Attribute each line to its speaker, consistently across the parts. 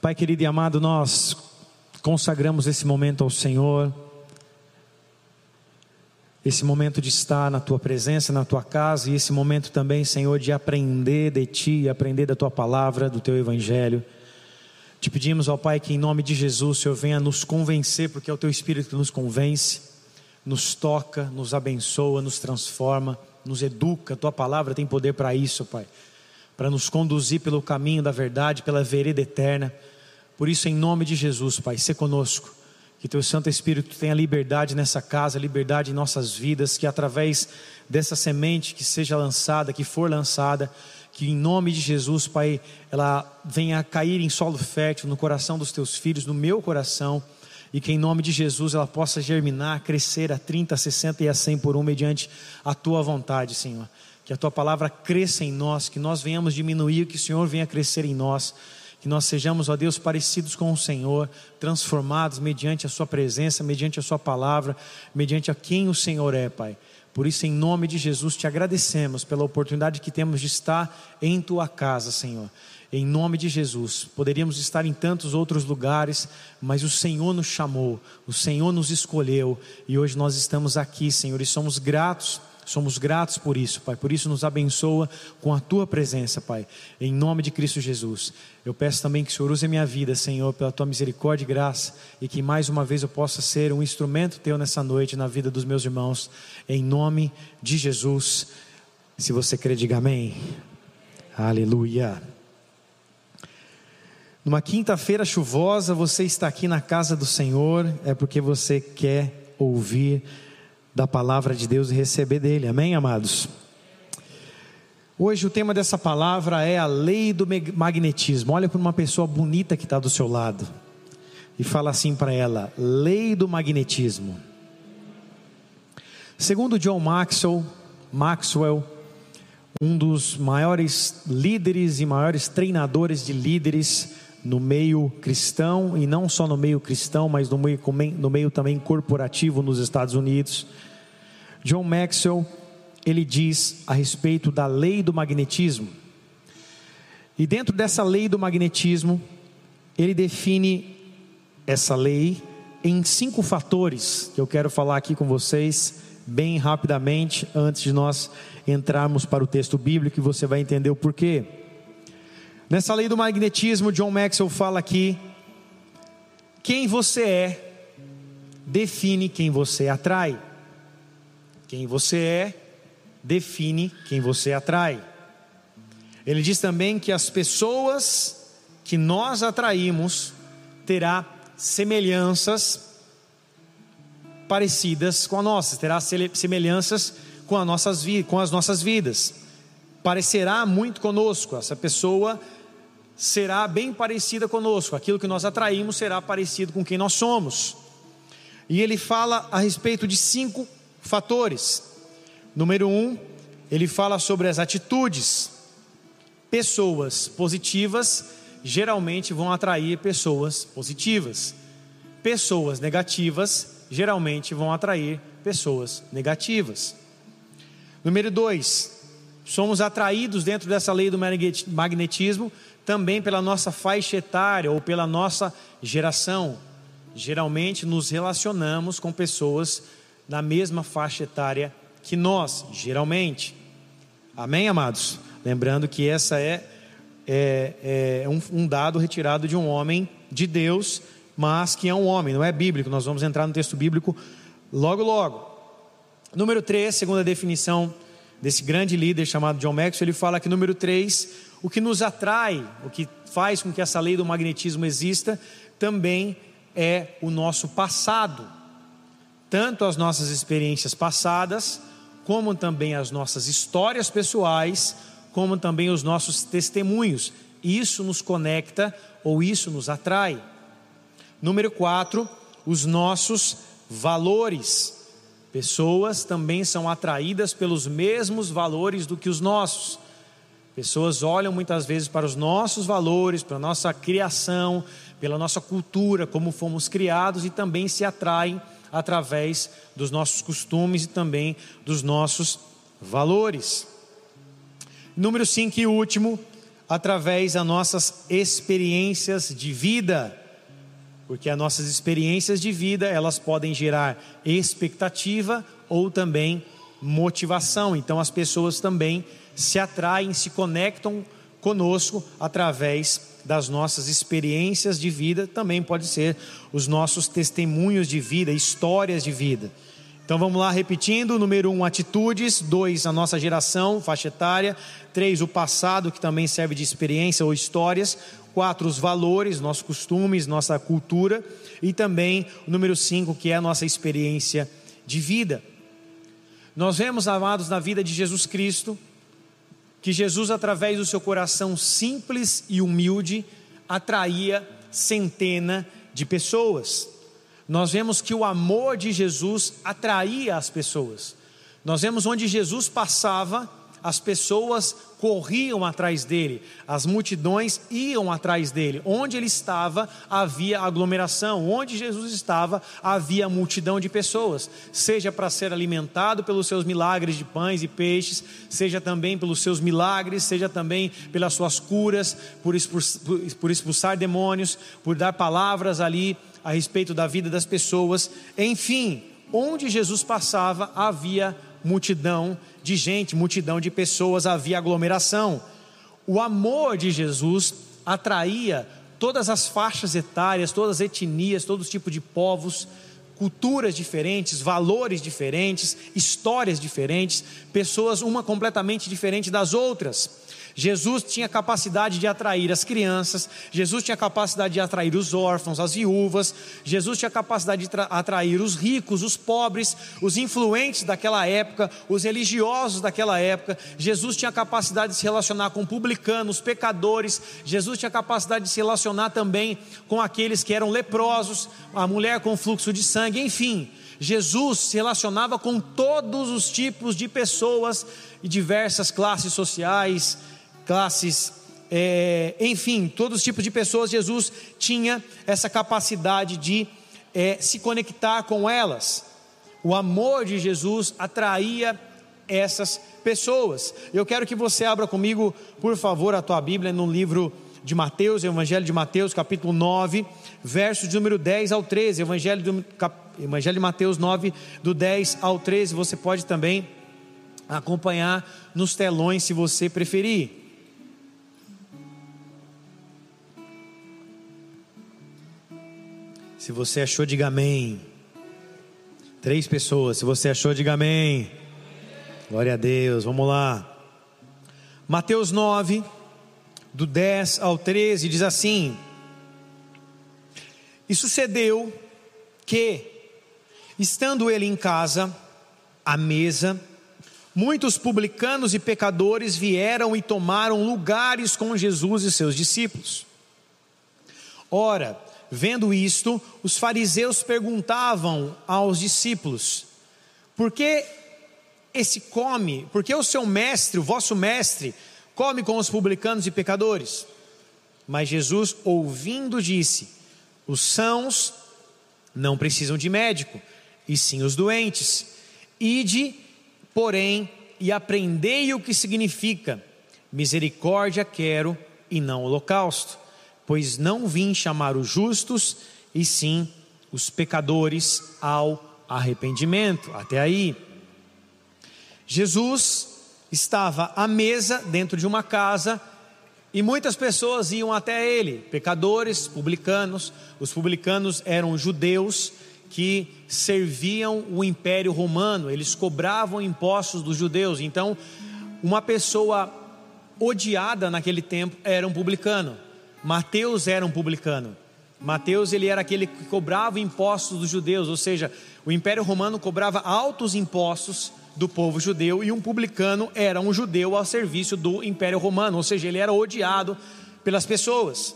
Speaker 1: Pai querido e amado, nós consagramos esse momento ao Senhor, esse momento de estar na tua presença, na tua casa, e esse momento também, Senhor, de aprender de ti, aprender da tua palavra, do teu evangelho. Te pedimos, ó Pai, que em nome de Jesus, Senhor venha nos convencer, porque é o teu Espírito que nos convence, nos toca, nos abençoa, nos transforma, nos educa. A tua palavra tem poder para isso, Pai, para nos conduzir pelo caminho da verdade, pela vereda eterna. Por isso, em nome de Jesus, Pai, se conosco. Que Teu Santo Espírito tenha liberdade nessa casa, liberdade em nossas vidas, que através dessa semente que seja lançada, que for lançada, que em nome de Jesus, Pai, ela venha cair em solo fértil no coração dos Teus filhos, no meu coração, e que em nome de Jesus ela possa germinar, crescer a 30, a 60 e a 100 por um, mediante a Tua vontade, Senhor. Que a Tua palavra cresça em nós, que nós venhamos diminuir, que o Senhor venha crescer em nós que nós sejamos, ó Deus, parecidos com o Senhor, transformados mediante a Sua presença, mediante a Sua palavra, mediante a quem o Senhor é, Pai. Por isso, em nome de Jesus, te agradecemos pela oportunidade que temos de estar em Tua casa, Senhor. Em nome de Jesus, poderíamos estar em tantos outros lugares, mas o Senhor nos chamou, o Senhor nos escolheu e hoje nós estamos aqui, Senhor, e somos gratos Somos gratos por isso, Pai. Por isso nos abençoa com a tua presença, Pai. Em nome de Cristo Jesus. Eu peço também que o Senhor use a minha vida, Senhor, pela tua misericórdia e graça, e que mais uma vez eu possa ser um instrumento teu nessa noite na vida dos meus irmãos. Em nome de Jesus. Se você crê, diga amém. Aleluia. Numa quinta-feira chuvosa, você está aqui na casa do Senhor, é porque você quer ouvir da palavra de Deus e receber dele. Amém, amados? Hoje o tema dessa palavra é a lei do magnetismo. Olha para uma pessoa bonita que está do seu lado e fala assim para ela: lei do magnetismo. Segundo John Maxwell, Maxwell, um dos maiores líderes e maiores treinadores de líderes no meio cristão e não só no meio cristão, mas no meio, no meio também corporativo nos Estados Unidos. John Maxwell, ele diz a respeito da lei do magnetismo. E dentro dessa lei do magnetismo, ele define essa lei em cinco fatores que eu quero falar aqui com vocês bem rapidamente antes de nós entrarmos para o texto bíblico e você vai entender o porquê. Nessa lei do magnetismo, John Maxwell fala aqui: quem você é define quem você atrai. Quem você é define quem você atrai. Ele diz também que as pessoas que nós atraímos terá semelhanças parecidas com a nossa, terá semelhanças com, as nossas, com as nossas vidas. Parecerá muito conosco, essa pessoa será bem parecida conosco, aquilo que nós atraímos será parecido com quem nós somos. E ele fala a respeito de cinco fatores. Número um, ele fala sobre as atitudes. Pessoas positivas geralmente vão atrair pessoas positivas. Pessoas negativas geralmente vão atrair pessoas negativas. Número dois, somos atraídos dentro dessa lei do magnetismo também pela nossa faixa etária ou pela nossa geração. Geralmente nos relacionamos com pessoas na mesma faixa etária que nós, geralmente. Amém, amados? Lembrando que essa é, é, é um, um, dado retirado de um homem de Deus, mas que é um homem, não é bíblico. Nós vamos entrar no texto bíblico logo, logo. Número 3, segundo a definição desse grande líder chamado John Maxwell, ele fala que número 3, o que nos atrai, o que faz com que essa lei do magnetismo exista, também é o nosso passado tanto as nossas experiências passadas, como também as nossas histórias pessoais, como também os nossos testemunhos. Isso nos conecta ou isso nos atrai. Número 4, os nossos valores. Pessoas também são atraídas pelos mesmos valores do que os nossos. Pessoas olham muitas vezes para os nossos valores, para a nossa criação, pela nossa cultura, como fomos criados e também se atraem através dos nossos costumes e também dos nossos valores. Número 5 e último, através das nossas experiências de vida. Porque as nossas experiências de vida, elas podem gerar expectativa ou também motivação. Então as pessoas também se atraem, se conectam conosco através das nossas experiências de vida, também pode ser os nossos testemunhos de vida, histórias de vida. Então vamos lá, repetindo: número um, atitudes, dois, a nossa geração, faixa etária, três, o passado, que também serve de experiência ou histórias, quatro, os valores, nossos costumes, nossa cultura, e também o número cinco, que é a nossa experiência de vida. Nós vemos, amados, na vida de Jesus Cristo, que Jesus, através do seu coração simples e humilde, atraía centena de pessoas nós vemos que o amor de Jesus atraía as pessoas. Nós vemos onde Jesus passava, as pessoas corriam atrás dele, as multidões iam atrás dele. Onde ele estava, havia aglomeração. Onde Jesus estava, havia multidão de pessoas, seja para ser alimentado pelos seus milagres de pães e peixes, seja também pelos seus milagres, seja também pelas suas curas, por expulsar, por expulsar demônios, por dar palavras ali a respeito da vida das pessoas. Enfim, onde Jesus passava, havia multidão de gente, multidão de pessoas, havia aglomeração. O amor de Jesus atraía todas as faixas etárias, todas as etnias, todos os tipos de povos, culturas diferentes, valores diferentes, histórias diferentes, pessoas uma completamente diferente das outras. Jesus tinha capacidade de atrair as crianças, Jesus tinha capacidade de atrair os órfãos, as viúvas, Jesus tinha capacidade de atrair os ricos, os pobres, os influentes daquela época, os religiosos daquela época. Jesus tinha capacidade de se relacionar com publicanos, pecadores. Jesus tinha capacidade de se relacionar também com aqueles que eram leprosos, a mulher com fluxo de sangue, enfim. Jesus se relacionava com todos os tipos de pessoas e diversas classes sociais, classes, é, enfim, todos os tipos de pessoas, Jesus tinha essa capacidade de é, se conectar com elas. O amor de Jesus atraía essas pessoas. Eu quero que você abra comigo, por favor, a tua Bíblia no livro de Mateus, Evangelho de Mateus, capítulo 9, versos de número 10 ao 13. Evangelho, do, Evangelho de Mateus 9, do 10 ao 13. Você pode também acompanhar nos telões se você preferir. Se você achou, diga amém. Três pessoas. Se você achou, diga amém. Glória a Deus. Vamos lá. Mateus 9, do 10 ao 13, diz assim: E sucedeu que, estando ele em casa, à mesa, muitos publicanos e pecadores vieram e tomaram lugares com Jesus e seus discípulos. Ora, Vendo isto, os fariseus perguntavam aos discípulos: Por que esse come? Por que o seu mestre, o vosso mestre, come com os publicanos e pecadores? Mas Jesus, ouvindo, disse: Os sãos não precisam de médico, e sim os doentes. Ide, porém, e aprendei o que significa: misericórdia quero e não holocausto pois não vim chamar os justos, e sim os pecadores ao arrependimento. Até aí. Jesus estava à mesa dentro de uma casa e muitas pessoas iam até ele, pecadores, publicanos. Os publicanos eram judeus que serviam o império romano, eles cobravam impostos dos judeus. Então, uma pessoa odiada naquele tempo era um publicano. Mateus era um publicano. Mateus ele era aquele que cobrava impostos dos judeus, ou seja, o Império Romano cobrava altos impostos do povo judeu e um publicano era um judeu ao serviço do Império Romano, ou seja, ele era odiado pelas pessoas.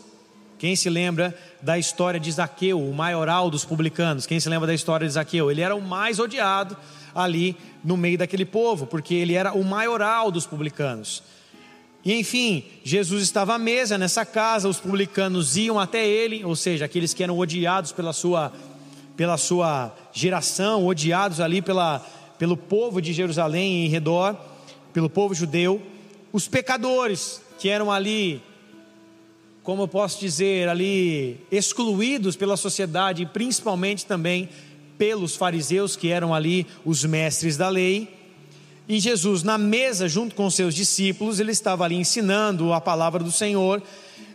Speaker 1: Quem se lembra da história de Zaqueu, o maioral dos publicanos? Quem se lembra da história de Zaqueu? Ele era o mais odiado ali no meio daquele povo, porque ele era o maioral dos publicanos. E enfim, Jesus estava à mesa nessa casa, os publicanos iam até ele, ou seja, aqueles que eram odiados pela sua, pela sua geração, odiados ali pela, pelo povo de Jerusalém em redor, pelo povo judeu, os pecadores, que eram ali, como eu posso dizer, ali excluídos pela sociedade, e principalmente também pelos fariseus, que eram ali os mestres da lei. E Jesus, na mesa, junto com seus discípulos, ele estava ali ensinando a palavra do Senhor.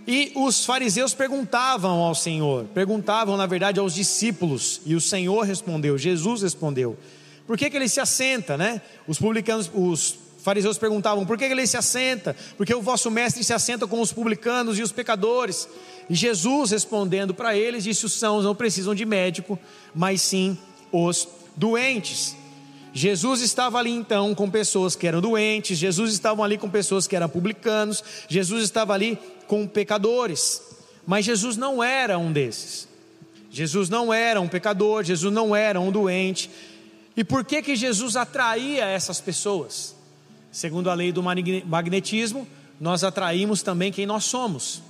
Speaker 1: E os fariseus perguntavam ao Senhor, perguntavam na verdade aos discípulos, e o Senhor respondeu, Jesus respondeu: Por que, que ele se assenta, né? Os publicanos, os fariseus perguntavam: Por que, ele se assenta? Porque o vosso mestre se assenta com os publicanos e os pecadores. E Jesus respondendo para eles, disse: Os sãos não precisam de médico, mas sim os doentes. Jesus estava ali então com pessoas que eram doentes, Jesus estava ali com pessoas que eram publicanos, Jesus estava ali com pecadores, mas Jesus não era um desses. Jesus não era um pecador, Jesus não era um doente. E por que que Jesus atraía essas pessoas? Segundo a lei do magnetismo, nós atraímos também quem nós somos.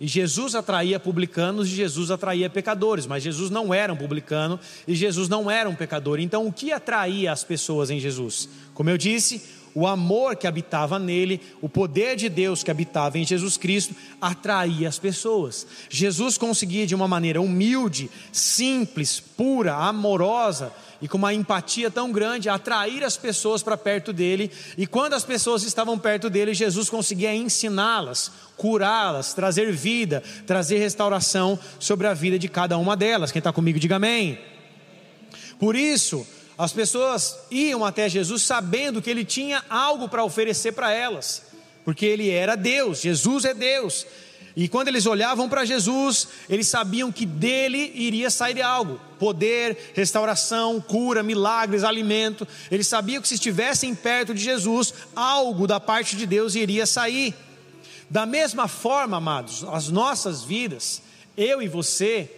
Speaker 1: E Jesus atraía publicanos e Jesus atraía pecadores, mas Jesus não era um publicano e Jesus não era um pecador. Então, o que atraía as pessoas em Jesus? Como eu disse, o amor que habitava nele, o poder de Deus que habitava em Jesus Cristo, atraía as pessoas. Jesus conseguia, de uma maneira humilde, simples, pura, amorosa, e com uma empatia tão grande, atrair as pessoas para perto dele. E quando as pessoas estavam perto dele, Jesus conseguia ensiná-las, curá-las, trazer vida, trazer restauração sobre a vida de cada uma delas. Quem está comigo, diga amém. Por isso, as pessoas iam até Jesus sabendo que ele tinha algo para oferecer para elas, porque ele era Deus, Jesus é Deus. E quando eles olhavam para Jesus, eles sabiam que dele iria sair algo: poder, restauração, cura, milagres, alimento. Eles sabiam que se estivessem perto de Jesus, algo da parte de Deus iria sair. Da mesma forma, amados, as nossas vidas, eu e você,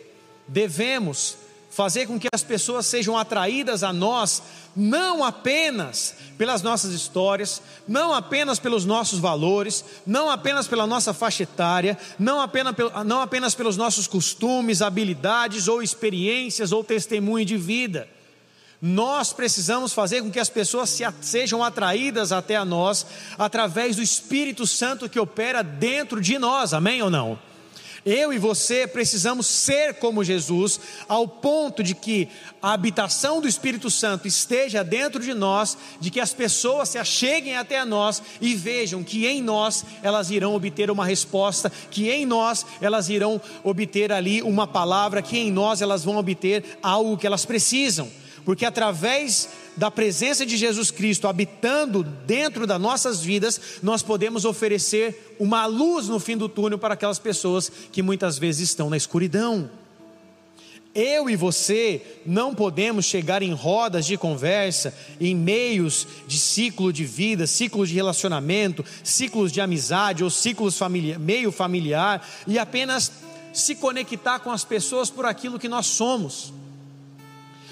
Speaker 1: devemos fazer com que as pessoas sejam atraídas a nós, não apenas pelas nossas histórias, não apenas pelos nossos valores, não apenas pela nossa faixa etária, não apenas, não apenas pelos nossos costumes, habilidades ou experiências ou testemunho de vida. Nós precisamos fazer com que as pessoas se, sejam atraídas até a nós através do Espírito Santo que opera dentro de nós, amém ou não? Eu e você precisamos ser como Jesus, ao ponto de que a habitação do Espírito Santo esteja dentro de nós, de que as pessoas se acheguem até nós e vejam que em nós elas irão obter uma resposta, que em nós elas irão obter ali uma palavra, que em nós elas vão obter algo que elas precisam, porque através da presença de Jesus Cristo habitando dentro das nossas vidas, nós podemos oferecer uma luz no fim do túnel para aquelas pessoas que muitas vezes estão na escuridão. Eu e você não podemos chegar em rodas de conversa, em meios de ciclo de vida, ciclos de relacionamento, ciclos de amizade ou ciclos familiar, meio familiar e apenas se conectar com as pessoas por aquilo que nós somos.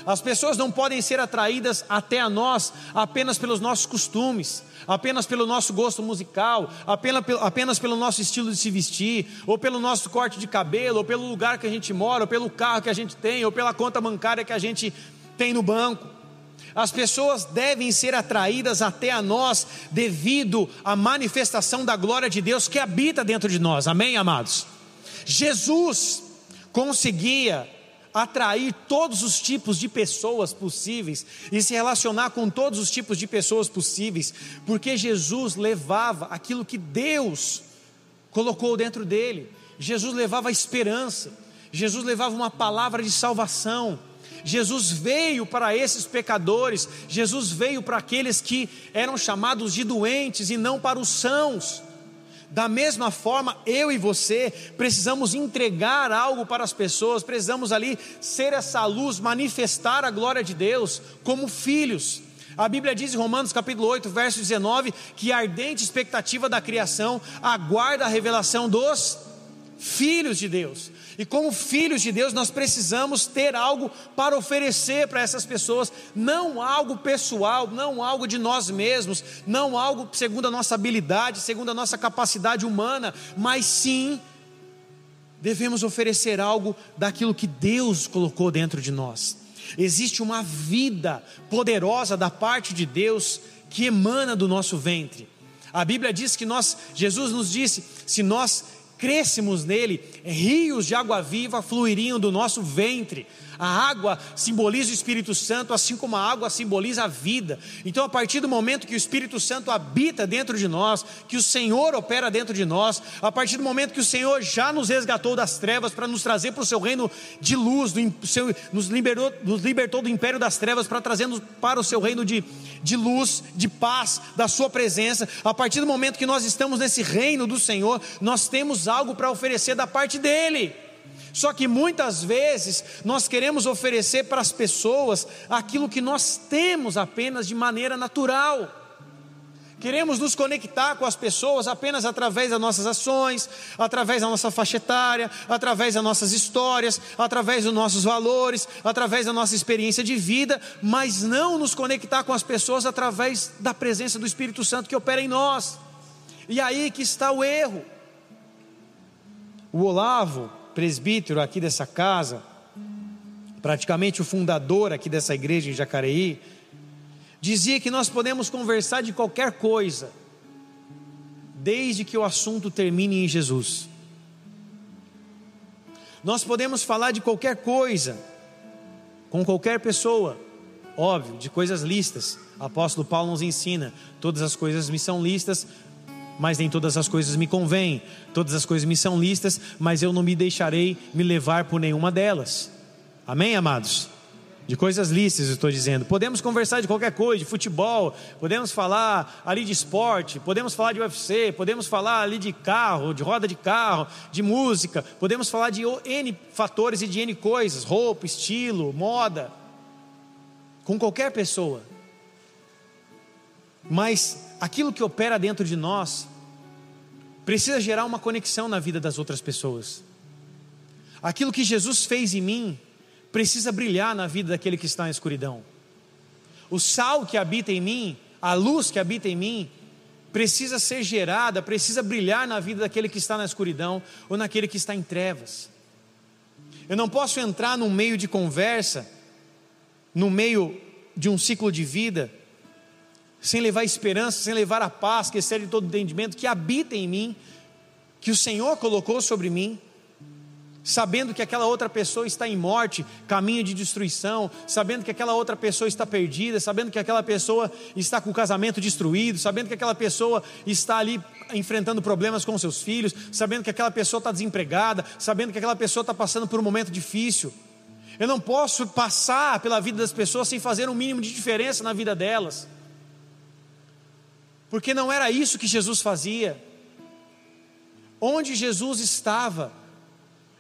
Speaker 1: As pessoas não podem ser atraídas até a nós apenas pelos nossos costumes, apenas pelo nosso gosto musical, apenas, apenas pelo nosso estilo de se vestir, ou pelo nosso corte de cabelo, ou pelo lugar que a gente mora, ou pelo carro que a gente tem, ou pela conta bancária que a gente tem no banco. As pessoas devem ser atraídas até a nós devido à manifestação da glória de Deus que habita dentro de nós. Amém, amados? Jesus conseguia atrair todos os tipos de pessoas possíveis e se relacionar com todos os tipos de pessoas possíveis, porque Jesus levava aquilo que Deus colocou dentro dele. Jesus levava esperança, Jesus levava uma palavra de salvação. Jesus veio para esses pecadores, Jesus veio para aqueles que eram chamados de doentes e não para os sãos. Da mesma forma, eu e você precisamos entregar algo para as pessoas, precisamos ali ser essa luz, manifestar a glória de Deus como filhos. A Bíblia diz em Romanos capítulo 8, verso 19, que a ardente expectativa da criação aguarda a revelação dos filhos de Deus. E como filhos de Deus, nós precisamos ter algo para oferecer para essas pessoas, não algo pessoal, não algo de nós mesmos, não algo segundo a nossa habilidade, segundo a nossa capacidade humana, mas sim devemos oferecer algo daquilo que Deus colocou dentro de nós. Existe uma vida poderosa da parte de Deus que emana do nosso ventre. A Bíblia diz que nós, Jesus nos disse, se nós crescêssemos nele, rios de água viva fluiriam do nosso ventre. A água simboliza o Espírito Santo, assim como a água simboliza a vida. Então, a partir do momento que o Espírito Santo habita dentro de nós, que o Senhor opera dentro de nós, a partir do momento que o Senhor já nos resgatou das trevas para nos trazer para o seu reino de luz, seu, nos, liberou, nos libertou do império das trevas para trazendo para o seu reino de, de luz, de paz, da sua presença, a partir do momento que nós estamos nesse reino do Senhor, nós temos algo para oferecer da parte dEle. Só que muitas vezes nós queremos oferecer para as pessoas aquilo que nós temos apenas de maneira natural. Queremos nos conectar com as pessoas apenas através das nossas ações, através da nossa faixa etária, através das nossas histórias, através dos nossos valores, através da nossa experiência de vida, mas não nos conectar com as pessoas através da presença do Espírito Santo que opera em nós. E aí que está o erro. O Olavo, presbítero aqui dessa casa, praticamente o fundador aqui dessa igreja em Jacareí, dizia que nós podemos conversar de qualquer coisa, desde que o assunto termine em Jesus. Nós podemos falar de qualquer coisa, com qualquer pessoa, óbvio, de coisas listas. O apóstolo Paulo nos ensina: todas as coisas me são listas, mas nem todas as coisas me convêm. Todas as coisas me são listas, mas eu não me deixarei me levar por nenhuma delas. Amém, amados? De coisas listas, estou dizendo. Podemos conversar de qualquer coisa, de futebol, podemos falar ali de esporte, podemos falar de UFC, podemos falar ali de carro, de roda de carro, de música, podemos falar de N fatores e de N coisas, roupa, estilo, moda, com qualquer pessoa. Mas aquilo que opera dentro de nós precisa gerar uma conexão na vida das outras pessoas. Aquilo que Jesus fez em mim precisa brilhar na vida daquele que está na escuridão. O sal que habita em mim, a luz que habita em mim, precisa ser gerada, precisa brilhar na vida daquele que está na escuridão ou naquele que está em trevas. Eu não posso entrar num meio de conversa, no meio de um ciclo de vida, sem levar esperança, sem levar a paz que excede todo entendimento, que habita em mim, que o Senhor colocou sobre mim, sabendo que aquela outra pessoa está em morte, caminho de destruição, sabendo que aquela outra pessoa está perdida, sabendo que aquela pessoa está com o casamento destruído, sabendo que aquela pessoa está ali enfrentando problemas com seus filhos, sabendo que aquela pessoa está desempregada, sabendo que aquela pessoa está passando por um momento difícil. Eu não posso passar pela vida das pessoas sem fazer um mínimo de diferença na vida delas porque não era isso que Jesus fazia. Onde Jesus estava,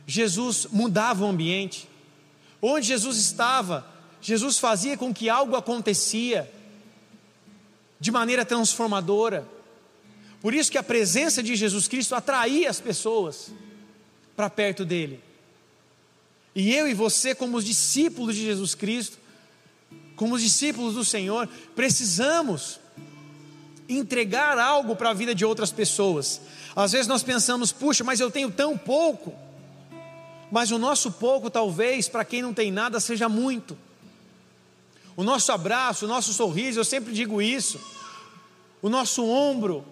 Speaker 1: Jesus mudava o ambiente. Onde Jesus estava, Jesus fazia com que algo acontecia de maneira transformadora. Por isso que a presença de Jesus Cristo atraía as pessoas para perto dele. E eu e você, como os discípulos de Jesus Cristo, como os discípulos do Senhor, precisamos entregar algo para a vida de outras pessoas. Às vezes nós pensamos, puxa, mas eu tenho tão pouco. Mas o nosso pouco, talvez, para quem não tem nada, seja muito. O nosso abraço, o nosso sorriso, eu sempre digo isso. O nosso ombro,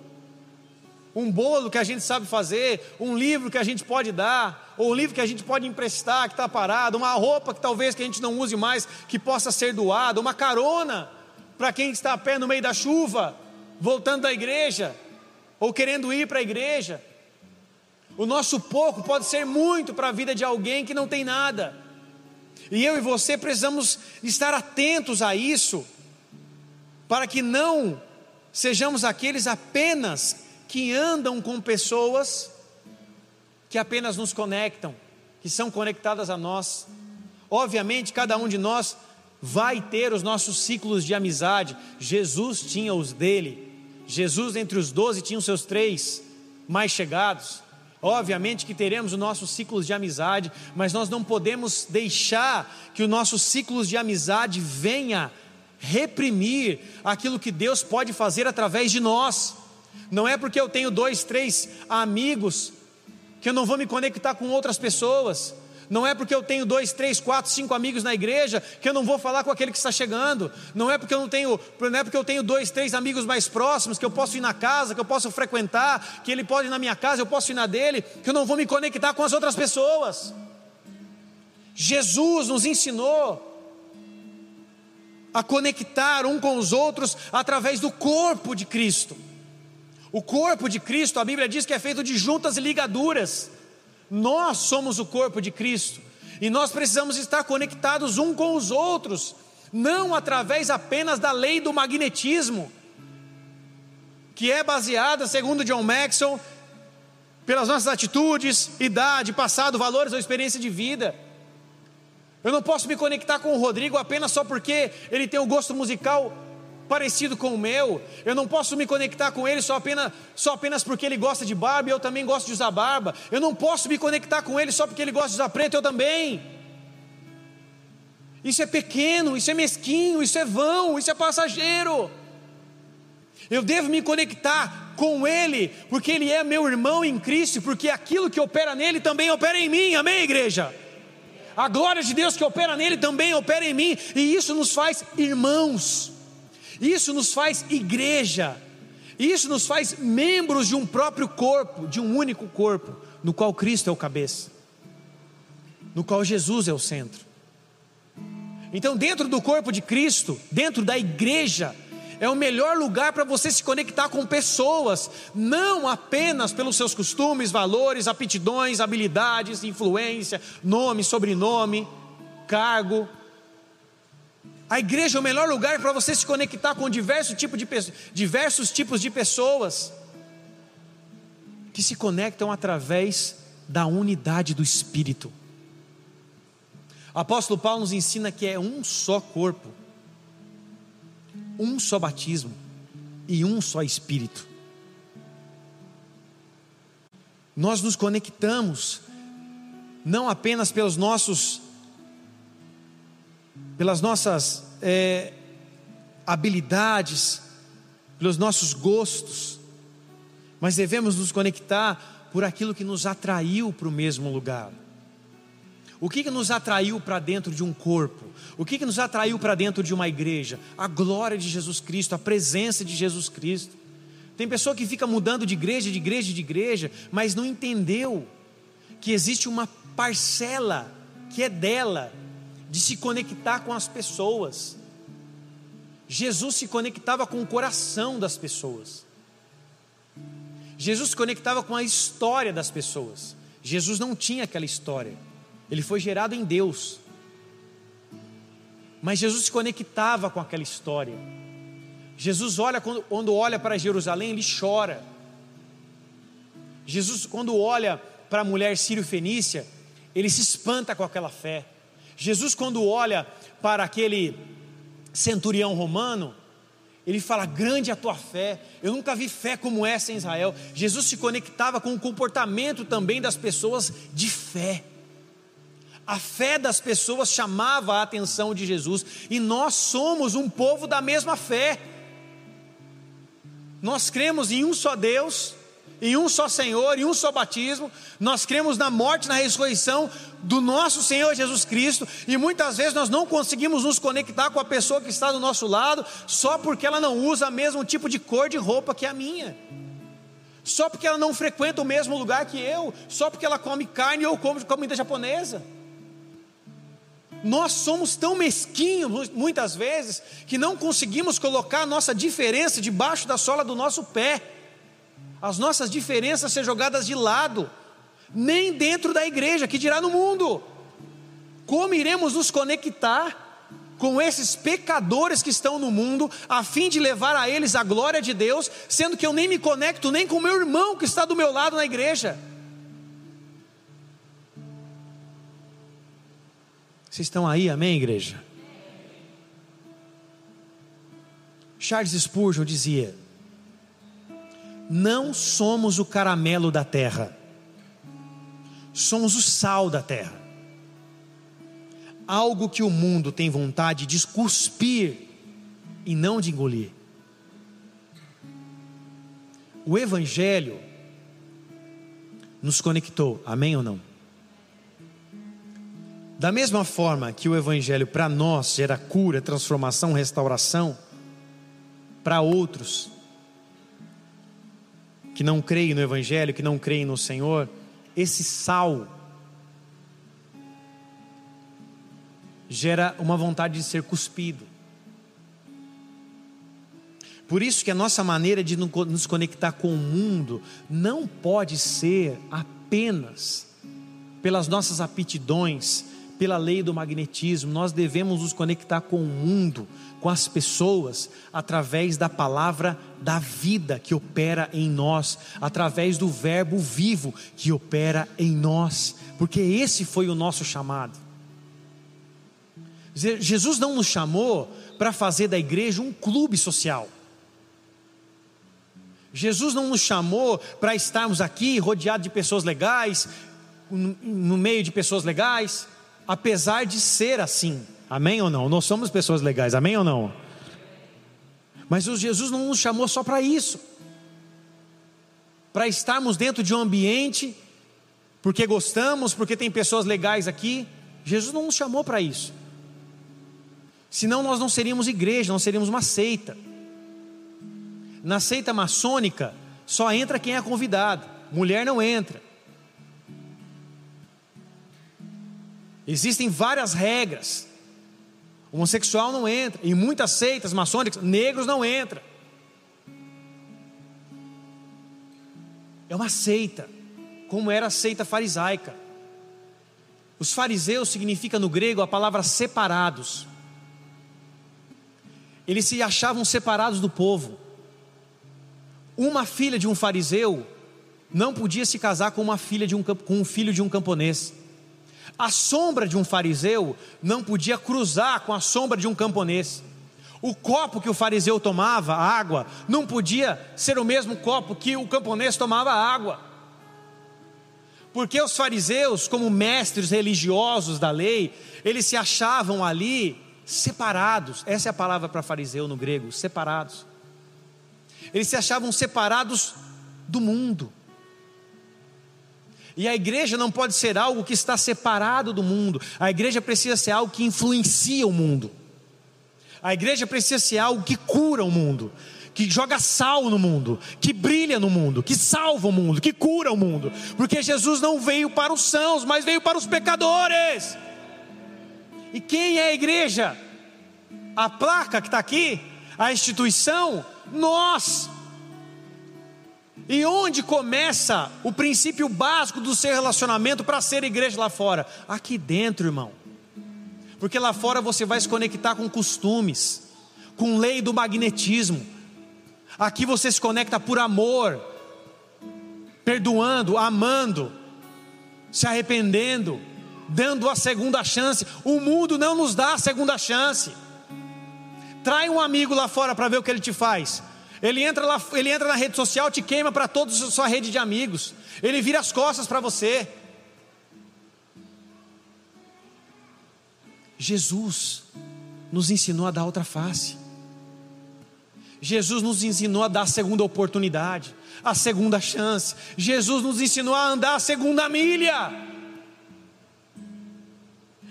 Speaker 1: um bolo que a gente sabe fazer, um livro que a gente pode dar, ou um livro que a gente pode emprestar que está parado, uma roupa que talvez que a gente não use mais, que possa ser doada, uma carona para quem está a pé no meio da chuva voltando da igreja, ou querendo ir para a igreja. O nosso pouco pode ser muito para a vida de alguém que não tem nada. E eu e você precisamos estar atentos a isso, para que não sejamos aqueles apenas que andam com pessoas que apenas nos conectam, que são conectadas a nós. Obviamente, cada um de nós vai ter os nossos ciclos de amizade. Jesus tinha os dele. Jesus, entre os doze, tinha os seus três mais chegados. Obviamente que teremos os nossos ciclos de amizade, mas nós não podemos deixar que os nossos ciclos de amizade venha reprimir aquilo que Deus pode fazer através de nós. Não é porque eu tenho dois, três amigos que eu não vou me conectar com outras pessoas. Não é porque eu tenho dois, três, quatro, cinco amigos na igreja que eu não vou falar com aquele que está chegando. Não é porque eu não tenho, não é porque eu tenho dois, três amigos mais próximos que eu posso ir na casa, que eu posso frequentar, que ele pode ir na minha casa, eu posso ir na dele, que eu não vou me conectar com as outras pessoas. Jesus nos ensinou a conectar um com os outros através do corpo de Cristo. O corpo de Cristo, a Bíblia diz que é feito de juntas e ligaduras. Nós somos o corpo de Cristo e nós precisamos estar conectados um com os outros, não através apenas da lei do magnetismo, que é baseada, segundo John Maxwell, pelas nossas atitudes, idade, passado, valores ou experiência de vida. Eu não posso me conectar com o Rodrigo apenas só porque ele tem o um gosto musical parecido com o meu. Eu não posso me conectar com ele só apenas, só apenas porque ele gosta de barba e eu também gosto de usar barba. Eu não posso me conectar com ele só porque ele gosta de usar preto, eu também. Isso é pequeno, isso é mesquinho, isso é vão, isso é passageiro. Eu devo me conectar com Ele, porque Ele é meu irmão em Cristo, porque aquilo que opera nele também opera em mim, amém, igreja? A glória de Deus que opera nele também opera em mim, e isso nos faz irmãos. Isso nos faz igreja. Isso nos faz membros de um próprio corpo, de um único corpo, no qual Cristo é o cabeça, no qual Jesus é o centro. Então, dentro do corpo de Cristo, dentro da igreja, é o melhor lugar para você se conectar com pessoas, não apenas pelos seus costumes, valores, aptidões, habilidades, influência, nome, sobrenome, cargo, a igreja é o melhor lugar para você se conectar com diversos tipos de, diversos tipos de pessoas que se conectam através da unidade do Espírito. Apóstolo Paulo nos ensina que é um só corpo, um só batismo e um só Espírito. Nós nos conectamos não apenas pelos nossos pelas nossas é, habilidades, pelos nossos gostos, mas devemos nos conectar por aquilo que nos atraiu para o mesmo lugar. O que, que nos atraiu para dentro de um corpo? O que, que nos atraiu para dentro de uma igreja? A glória de Jesus Cristo, a presença de Jesus Cristo. Tem pessoa que fica mudando de igreja, de igreja, de igreja, mas não entendeu que existe uma parcela que é dela, de se conectar com as pessoas. Jesus se conectava com o coração das pessoas. Jesus se conectava com a história das pessoas. Jesus não tinha aquela história. Ele foi gerado em Deus. Mas Jesus se conectava com aquela história. Jesus olha quando, quando olha para Jerusalém, ele chora. Jesus quando olha para a mulher sírio-fenícia, ele se espanta com aquela fé. Jesus, quando olha para aquele centurião romano, ele fala: Grande a tua fé, eu nunca vi fé como essa em Israel. Jesus se conectava com o comportamento também das pessoas de fé. A fé das pessoas chamava a atenção de Jesus, e nós somos um povo da mesma fé. Nós cremos em um só Deus, em um só Senhor, em um só batismo. Nós cremos na morte e na ressurreição do nosso Senhor Jesus Cristo, e muitas vezes nós não conseguimos nos conectar com a pessoa que está do nosso lado, só porque ela não usa o mesmo tipo de cor de roupa que a minha. Só porque ela não frequenta o mesmo lugar que eu, só porque ela come carne ou come comida japonesa. Nós somos tão mesquinhos muitas vezes que não conseguimos colocar a nossa diferença debaixo da sola do nosso pé as nossas diferenças ser jogadas de lado, nem dentro da igreja, que dirá no mundo. Como iremos nos conectar com esses pecadores que estão no mundo, a fim de levar a eles a glória de Deus, sendo que eu nem me conecto nem com o meu irmão que está do meu lado na igreja? Vocês estão aí, amém, igreja? Charles Spurgeon dizia: não somos o caramelo da terra, somos o sal da terra. Algo que o mundo tem vontade de cuspir e não de engolir. O Evangelho nos conectou, amém ou não? Da mesma forma que o Evangelho para nós gera cura, transformação, restauração, para outros que não creem no Evangelho, que não creem no Senhor, esse sal gera uma vontade de ser cuspido. Por isso que a nossa maneira de nos conectar com o mundo não pode ser apenas pelas nossas aptidões, pela lei do magnetismo, nós devemos nos conectar com o mundo, com as pessoas, através da palavra da vida que opera em nós, através do Verbo vivo que opera em nós, porque esse foi o nosso chamado. Jesus não nos chamou para fazer da igreja um clube social. Jesus não nos chamou para estarmos aqui rodeados de pessoas legais, no meio de pessoas legais, apesar de ser assim. Amém ou não? Nós somos pessoas legais, amém ou não? Mas Jesus não nos chamou só para isso. Para estarmos dentro de um ambiente porque gostamos, porque tem pessoas legais aqui. Jesus não nos chamou para isso. Senão nós não seríamos igreja, não seríamos uma seita. Na seita maçônica, só entra quem é convidado, mulher não entra. Existem várias regras. Homossexual não entra. Em muitas seitas maçônicas, negros não entram. É uma seita, como era a seita farisaica. Os fariseus significa no grego a palavra separados. Eles se achavam separados do povo. Uma filha de um fariseu não podia se casar com uma filha de um, com um filho de um camponês. A sombra de um fariseu não podia cruzar com a sombra de um camponês. O copo que o fariseu tomava, água, não podia ser o mesmo copo que o camponês tomava água. Porque os fariseus, como mestres religiosos da lei, eles se achavam ali separados. Essa é a palavra para fariseu no grego, separados. Eles se achavam separados do mundo. E a igreja não pode ser algo que está separado do mundo. A igreja precisa ser algo que influencia o mundo. A igreja precisa ser algo que cura o mundo, que joga sal no mundo, que brilha no mundo, que salva o mundo, que cura o mundo. Porque Jesus não veio para os sãos, mas veio para os pecadores. E quem é a igreja? A placa que está aqui, a instituição, nós. E onde começa o princípio básico do seu relacionamento para ser igreja lá fora? Aqui dentro, irmão. Porque lá fora você vai se conectar com costumes, com lei do magnetismo. Aqui você se conecta por amor, perdoando, amando, se arrependendo, dando a segunda chance. O mundo não nos dá a segunda chance. Trai um amigo lá fora para ver o que ele te faz. Ele entra, lá, ele entra na rede social, te queima para toda a sua rede de amigos. Ele vira as costas para você. Jesus nos ensinou a dar outra face. Jesus nos ensinou a dar a segunda oportunidade, a segunda chance. Jesus nos ensinou a andar a segunda milha.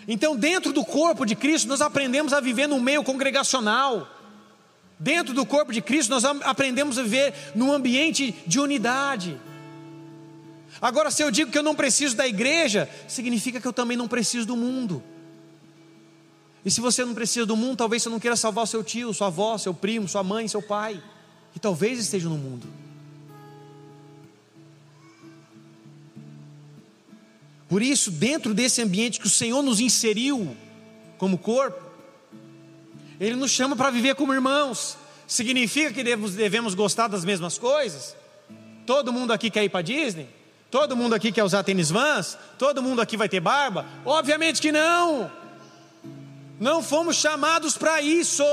Speaker 1: Então, dentro do corpo de Cristo, nós aprendemos a viver no meio congregacional. Dentro do corpo de Cristo, nós aprendemos a viver num ambiente de unidade. Agora, se eu digo que eu não preciso da igreja, significa que eu também não preciso do mundo. E se você não precisa do mundo, talvez você não queira salvar seu tio, sua avó, seu primo, sua mãe, seu pai, que talvez estejam no mundo. Por isso, dentro desse ambiente que o Senhor nos inseriu como corpo, ele nos chama para viver como irmãos. Significa que devemos gostar das mesmas coisas? Todo mundo aqui quer ir para Disney? Todo mundo aqui quer usar tênis vans? Todo mundo aqui vai ter barba? Obviamente que não. Não fomos chamados para isso.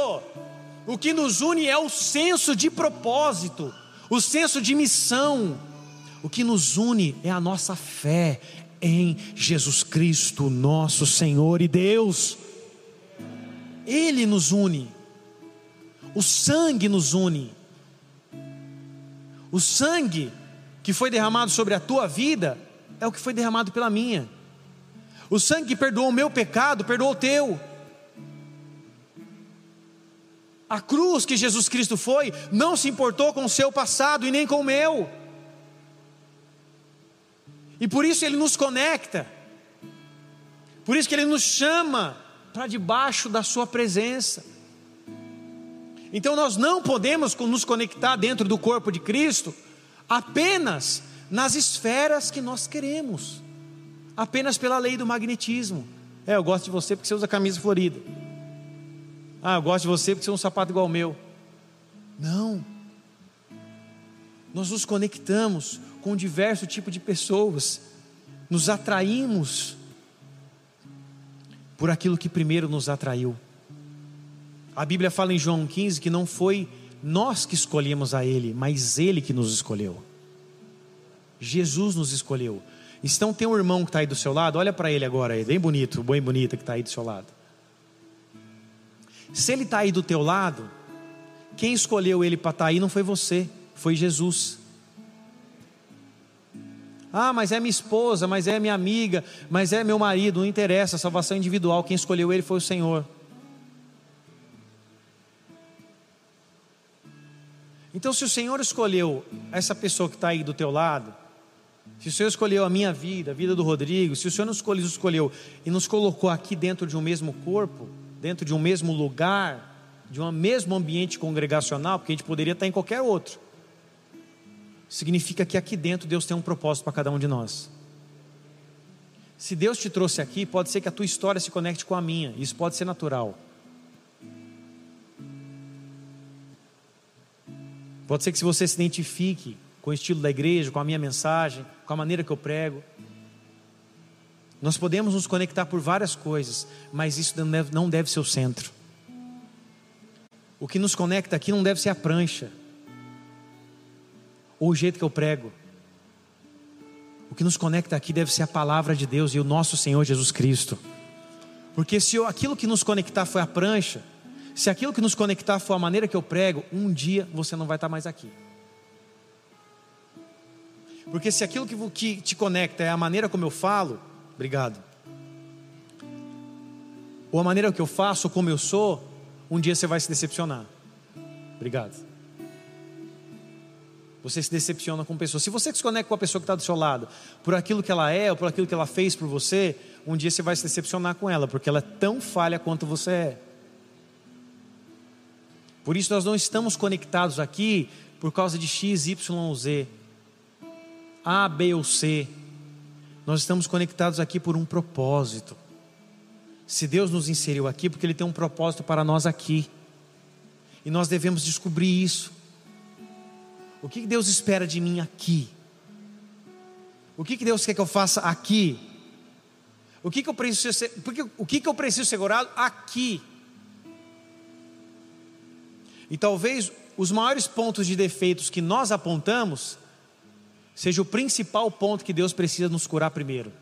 Speaker 1: O que nos une é o senso de propósito, o senso de missão. O que nos une é a nossa fé em Jesus Cristo, nosso Senhor e Deus. Ele nos une. O sangue nos une. O sangue que foi derramado sobre a tua vida é o que foi derramado pela minha. O sangue que perdoou o meu pecado, perdoou o teu. A cruz que Jesus Cristo foi, não se importou com o seu passado e nem com o meu. E por isso ele nos conecta. Por isso que ele nos chama para debaixo da sua presença. Então nós não podemos nos conectar dentro do corpo de Cristo apenas nas esferas que nós queremos, apenas pela lei do magnetismo. É, eu gosto de você porque você usa camisa florida. Ah, eu gosto de você porque você usa um sapato igual ao meu. Não. Nós nos conectamos com diversos tipos de pessoas, nos atraímos por aquilo que primeiro nos atraiu. A Bíblia fala em João 15 que não foi nós que escolhemos a Ele, mas Ele que nos escolheu. Jesus nos escolheu. Então tem um irmão que está aí do seu lado, olha para ele agora, bem bonito, bem bonita que está aí do seu lado. Se ele está aí do teu lado, quem escolheu ele para estar tá aí não foi você, foi Jesus. Ah, mas é minha esposa, mas é minha amiga, mas é meu marido, não interessa, salvação individual, quem escolheu ele foi o Senhor. Então, se o Senhor escolheu essa pessoa que está aí do teu lado, se o Senhor escolheu a minha vida, a vida do Rodrigo, se o Senhor nos escolheu, escolheu e nos colocou aqui dentro de um mesmo corpo, dentro de um mesmo lugar, de um mesmo ambiente congregacional, porque a gente poderia estar em qualquer outro, significa que aqui dentro Deus tem um propósito para cada um de nós. Se Deus te trouxe aqui, pode ser que a tua história se conecte com a minha, isso pode ser natural. Pode ser que se você se identifique com o estilo da igreja, com a minha mensagem, com a maneira que eu prego. Nós podemos nos conectar por várias coisas, mas isso não deve, não deve ser o centro. O que nos conecta aqui não deve ser a prancha, ou o jeito que eu prego. O que nos conecta aqui deve ser a palavra de Deus e o nosso Senhor Jesus Cristo. Porque se eu, aquilo que nos conectar foi a prancha, se aquilo que nos conectar for a maneira que eu prego, um dia você não vai estar mais aqui. Porque se aquilo que, que te conecta é a maneira como eu falo, obrigado. Ou a maneira que eu faço, ou como eu sou, um dia você vai se decepcionar. Obrigado. Você se decepciona com pessoas. Se você se conecta com a pessoa que está do seu lado, por aquilo que ela é, ou por aquilo que ela fez por você, um dia você vai se decepcionar com ela, porque ela é tão falha quanto você é. Por isso nós não estamos conectados aqui por causa de X, Y Z, A, B ou C. Nós estamos conectados aqui por um propósito. Se Deus nos inseriu aqui, porque Ele tem um propósito para nós aqui. E nós devemos descobrir isso. O que Deus espera de mim aqui? O que Deus quer que eu faça aqui? O que, eu preciso ser, o que, que eu preciso ser curado aqui? E talvez os maiores pontos de defeitos que nós apontamos seja o principal ponto que Deus precisa nos curar primeiro.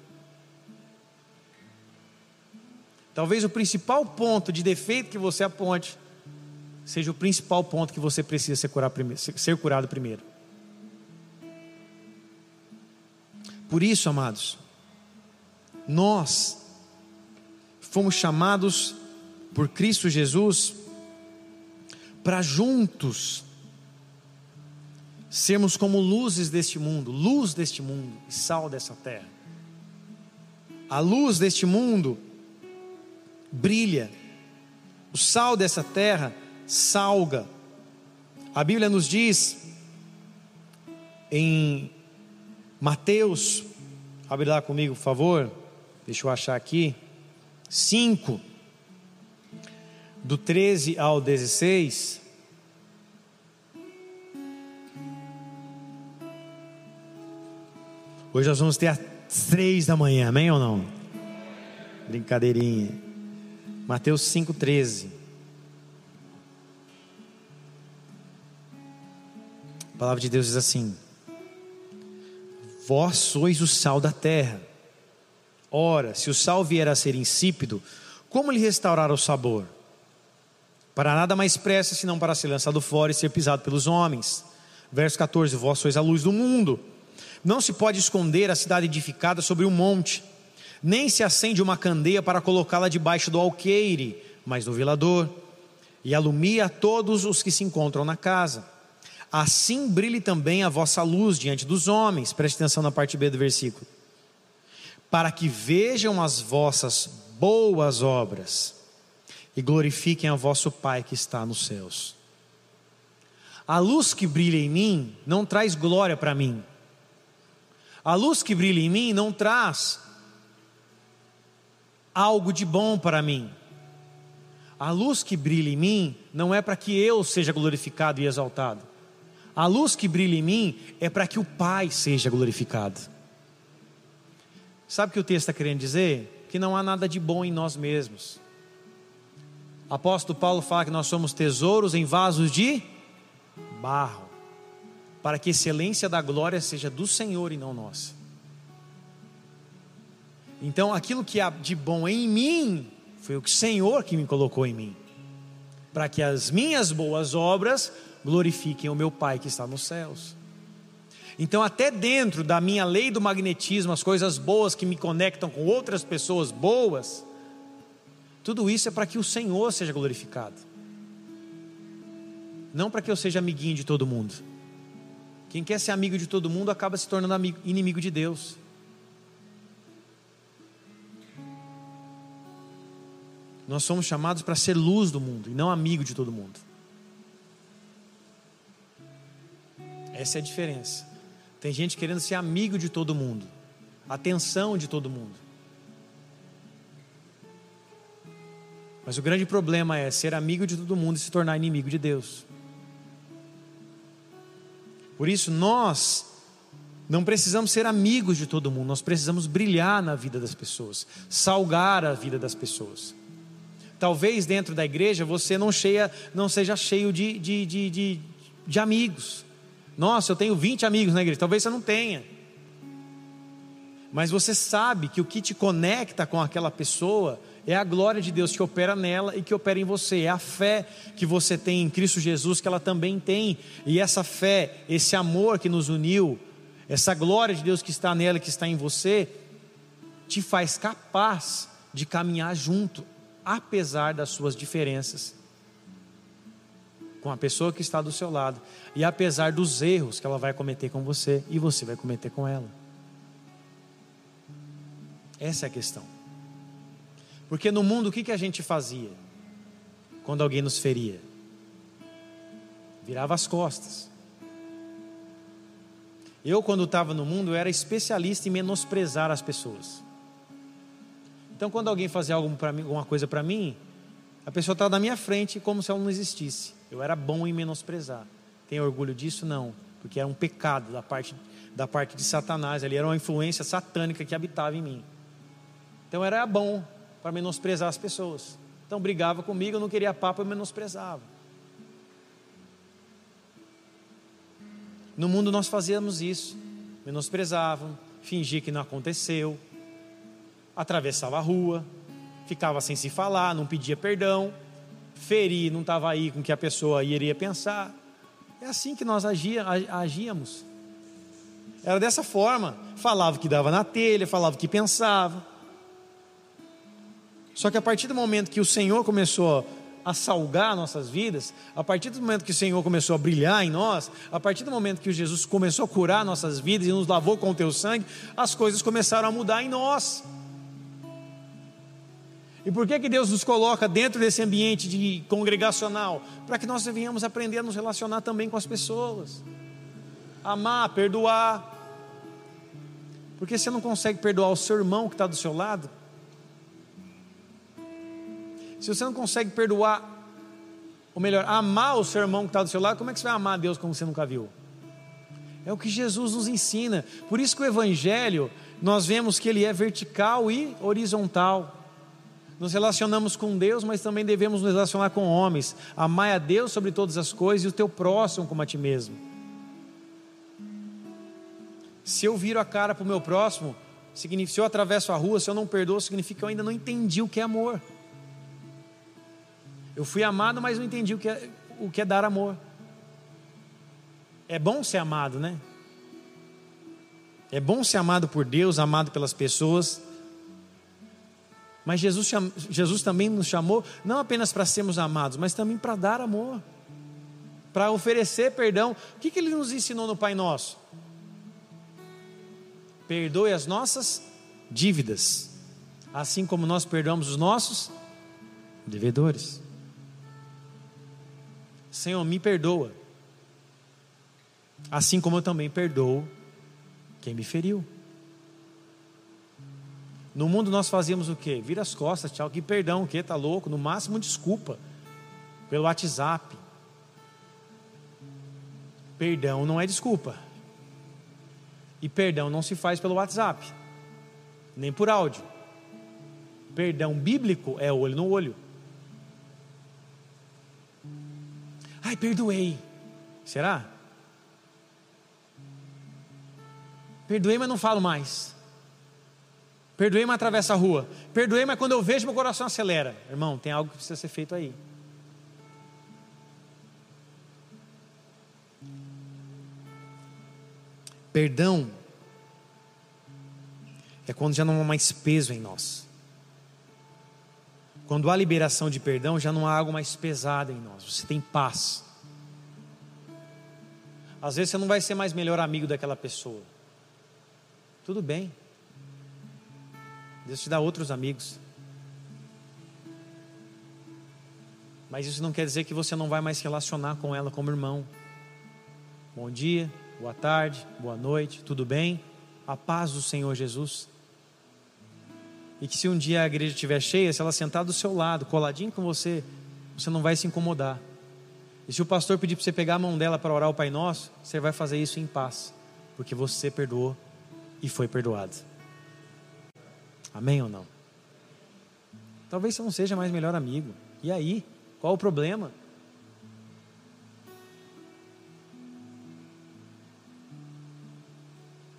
Speaker 1: Talvez o principal ponto de defeito que você aponte seja o principal ponto que você precisa ser, curar primeiro, ser curado primeiro. Por isso, amados, nós fomos chamados por Cristo Jesus para juntos sermos como luzes deste mundo, luz deste mundo e sal dessa terra. A luz deste mundo brilha, o sal dessa terra salga. A Bíblia nos diz em Mateus, abre lá comigo, por favor, deixa eu achar aqui, 5 do 13 ao 16. Hoje nós vamos ter às três da manhã, amém ou não? Brincadeirinha. Mateus 5,13. A palavra de Deus diz assim: Vós sois o sal da terra. Ora, se o sal vier a ser insípido, como lhe restaurar o sabor? Para nada mais pressa senão para ser lançado fora e ser pisado pelos homens. Verso 14: Vós sois a luz do mundo. Não se pode esconder a cidade edificada sobre um monte. nem se acende uma candeia para colocá-la debaixo do alqueire, mas no velador, e alumia a todos os que se encontram na casa. Assim brilhe também a vossa luz diante dos homens. Preste atenção na parte B do versículo. Para que vejam as vossas boas obras e glorifiquem a vosso Pai que está nos céus. A luz que brilha em mim não traz glória para mim. A luz que brilha em mim não traz algo de bom para mim. A luz que brilha em mim não é para que eu seja glorificado e exaltado. A luz que brilha em mim é para que o Pai seja glorificado. Sabe o que o texto está querendo dizer? Que não há nada de bom em nós mesmos. Apóstolo Paulo fala que nós somos tesouros em vasos de barro, para que a excelência da glória seja do Senhor e não nossa. Então, aquilo que há de bom em mim, foi o Senhor que me colocou em mim, para que as minhas boas obras glorifiquem o meu Pai que está nos céus. Então, até dentro da minha lei do magnetismo, as coisas boas que me conectam com outras pessoas boas, tudo isso é para que o Senhor seja glorificado, não para que eu seja amiguinho de todo mundo. Quem quer ser amigo de todo mundo acaba se tornando amigo, inimigo de Deus. Nós somos chamados para ser luz do mundo e não amigo de todo mundo. Essa é a diferença. Tem gente querendo ser amigo de todo mundo, atenção de todo mundo. Mas o grande problema é ser amigo de todo mundo e se tornar inimigo de Deus. Por isso, nós não precisamos ser amigos de todo mundo, nós precisamos brilhar na vida das pessoas, salgar a vida das pessoas. Talvez dentro da igreja você não, cheia, não seja cheio de, de, de, de, de amigos. Nossa, eu tenho 20 amigos na igreja. Talvez você não tenha. Mas você sabe que o que te conecta com aquela pessoa é a glória de Deus que opera nela e que opera em você. É a fé que você tem em Cristo Jesus que ela também tem. E essa fé, esse amor que nos uniu, essa glória de Deus que está nela e que está em você, te faz capaz de caminhar junto apesar das suas diferenças com a pessoa que está do seu lado e apesar dos erros que ela vai cometer com você e você vai cometer com ela. Essa é a questão. Porque no mundo o que, que a gente fazia quando alguém nos feria? Virava as costas. Eu, quando estava no mundo, era especialista em menosprezar as pessoas. Então, quando alguém fazia alguma coisa para mim, a pessoa estava na minha frente como se ela não existisse. Eu era bom em menosprezar. Tem orgulho disso? Não, porque era um pecado da parte, da parte de Satanás. Ali era uma influência satânica que habitava em mim. Então, era bom para menosprezar as pessoas. Então, brigava comigo, eu não queria papo, eu menosprezava. No mundo nós fazíamos isso, menosprezavam, fingir que não aconteceu, atravessava a rua, ficava sem se falar, não pedia perdão, ferir, não estava aí com o que a pessoa iria pensar. É assim que nós agia, agíamos. Era dessa forma. Falava o que dava na telha, falava o que pensava. Só que a partir do momento que o Senhor começou a salgar nossas vidas, a partir do momento que o Senhor começou a brilhar em nós, a partir do momento que Jesus começou a curar nossas vidas e nos lavou com o teu sangue, as coisas começaram a mudar em nós. E por que, que Deus nos coloca dentro desse ambiente de congregacional? Para que nós venhamos aprender a nos relacionar também com as pessoas. Amar, perdoar. Porque você não consegue perdoar o seu irmão que está do seu lado. Se você não consegue perdoar, ou melhor, amar o seu irmão que está do seu lado, como é que você vai amar Deus como você nunca viu? É o que Jesus nos ensina. Por isso que o Evangelho, nós vemos que ele é vertical e horizontal. Nos relacionamos com Deus, mas também devemos nos relacionar com homens. Amar a Deus sobre todas as coisas e o teu próximo como a ti mesmo. Se eu viro a cara para o meu próximo, se eu atravesso a rua, se eu não perdoo, significa que eu ainda não entendi o que é amor. Eu fui amado, mas não entendi o que é, o que é dar amor. É bom ser amado, né? É bom ser amado por Deus, amado pelas pessoas. Mas Jesus, Jesus também nos chamou não apenas para sermos amados, mas também para dar amor, para oferecer perdão. O que, que ele nos ensinou no Pai Nosso? Perdoe as nossas dívidas, assim como nós perdoamos os nossos devedores. Senhor, me perdoa, assim como eu também perdoo quem me feriu. No mundo nós fazíamos o quê? Vira as costas, tchau, que perdão, o quê? Tá louco? No máximo desculpa pelo WhatsApp. Perdão não é desculpa. E perdão não se faz pelo WhatsApp, nem por áudio. Perdão bíblico é olho no olho. Ai, perdoei. Será? Perdoei, mas não falo mais. Perdoei, mas atravessa a rua. Perdoei, mas quando eu vejo, meu coração acelera. Irmão, tem algo que precisa ser feito aí. Perdão é quando já não há mais peso em nós. Quando há liberação de perdão, já não há algo mais pesado em nós. Você tem paz. Às vezes você não vai ser mais melhor amigo daquela pessoa. Tudo bem. Deus te dá outros amigos. Mas isso não quer dizer que você não vai mais se relacionar com ela como irmão. Bom dia, boa tarde, boa noite, tudo bem? A paz do Senhor Jesus. E que se um dia a igreja estiver cheia, se ela sentar do seu lado, coladinho com você, você não vai se incomodar. E se o pastor pedir para você pegar a mão dela para orar o Pai Nosso, você vai fazer isso em paz, porque você perdoou e foi perdoado. Amém ou não? Talvez você não seja mais melhor amigo. E aí? Qual o problema?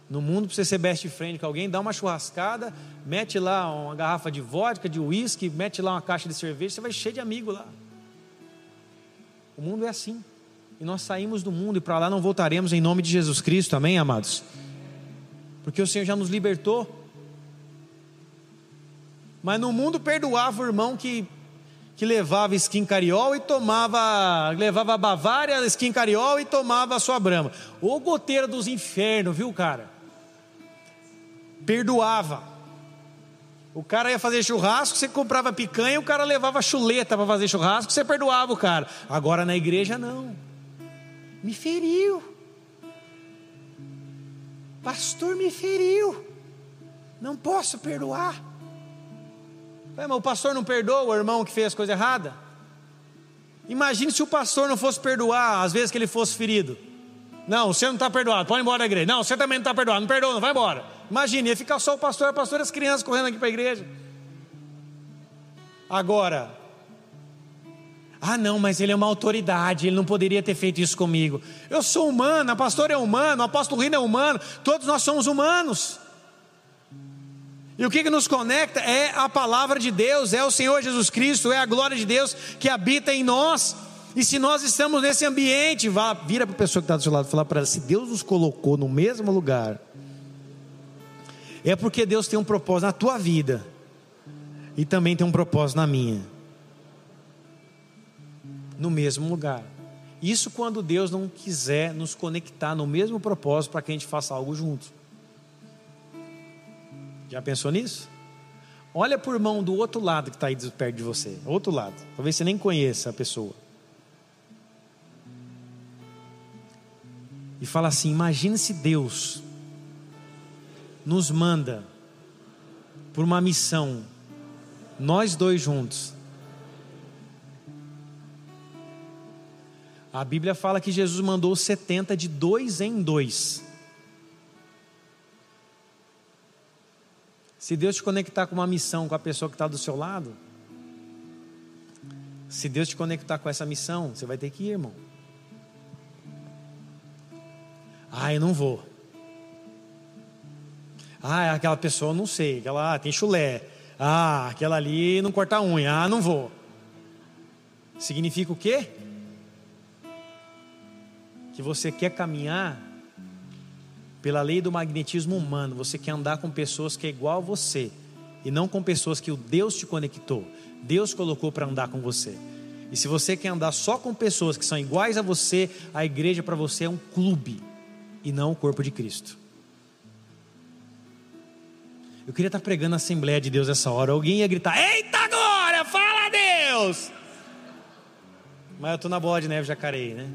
Speaker 1: No mundo, para você ser best friend com alguém, dá uma churrascada, mete lá uma garrafa de vodka, de uísque, mete lá uma caixa de cerveja, você vai cheio de amigo lá. O mundo é assim. E nós saímos do mundo e para lá não voltaremos em nome de Jesus Cristo, amém, amados? Porque o Senhor já nos libertou mas no mundo perdoava o irmão que, que levava skin cariol e tomava, levava Bavária, skin cariol e tomava a sua brama. Ô goteira dos infernos, viu, cara? Perdoava. O cara ia fazer churrasco, você comprava picanha, o cara levava chuleta para fazer churrasco, você perdoava o cara. Agora na igreja não. Me feriu. Pastor me feriu. Não posso perdoar. Mas o pastor não perdoa o irmão que fez coisa errada? Imagine se o pastor não fosse perdoar às vezes que ele fosse ferido. Não, você não está perdoado, pode ir embora da igreja. Não, você também não está perdoado, não perdoa, não vai embora. Imagine, ia ficar só o pastor, o pastor e as crianças correndo aqui para a igreja. Agora, ah, não, mas ele é uma autoridade, ele não poderia ter feito isso comigo. Eu sou humano, a pastora é humano, o apóstolo Rino é humano, todos nós somos humanos. E o que, que nos conecta é a palavra de Deus, é o Senhor Jesus Cristo, é a glória de Deus que habita em nós. E se nós estamos nesse ambiente, vá, vira para a pessoa que está do seu lado e fala para ela: se Deus nos colocou no mesmo lugar, é porque Deus tem um propósito na tua vida e também tem um propósito na minha. No mesmo lugar. Isso quando Deus não quiser nos conectar no mesmo propósito para que a gente faça algo junto. Já pensou nisso? Olha para o irmão do outro lado que está aí perto de você, outro lado. Talvez você nem conheça a pessoa. E fala assim: imagine se Deus nos manda por uma missão, nós dois juntos. A Bíblia fala que Jesus mandou 70 de dois em dois. Se Deus te conectar com uma missão com a pessoa que está do seu lado, se Deus te conectar com essa missão, você vai ter que ir, irmão. Ah, eu não vou. Ah, aquela pessoa não sei, aquela ah, tem chulé. Ah, aquela ali não corta unha. Ah, não vou. Significa o quê? Que você quer caminhar pela lei do magnetismo humano, você quer andar com pessoas que é igual a você, e não com pessoas que o Deus te conectou, Deus colocou para andar com você. E se você quer andar só com pessoas que são iguais a você, a igreja para você é um clube e não o corpo de Cristo. Eu queria estar pregando na Assembleia de Deus essa hora. Alguém ia gritar: Eita agora, fala Deus! Mas eu estou na bola de neve jacarei, né?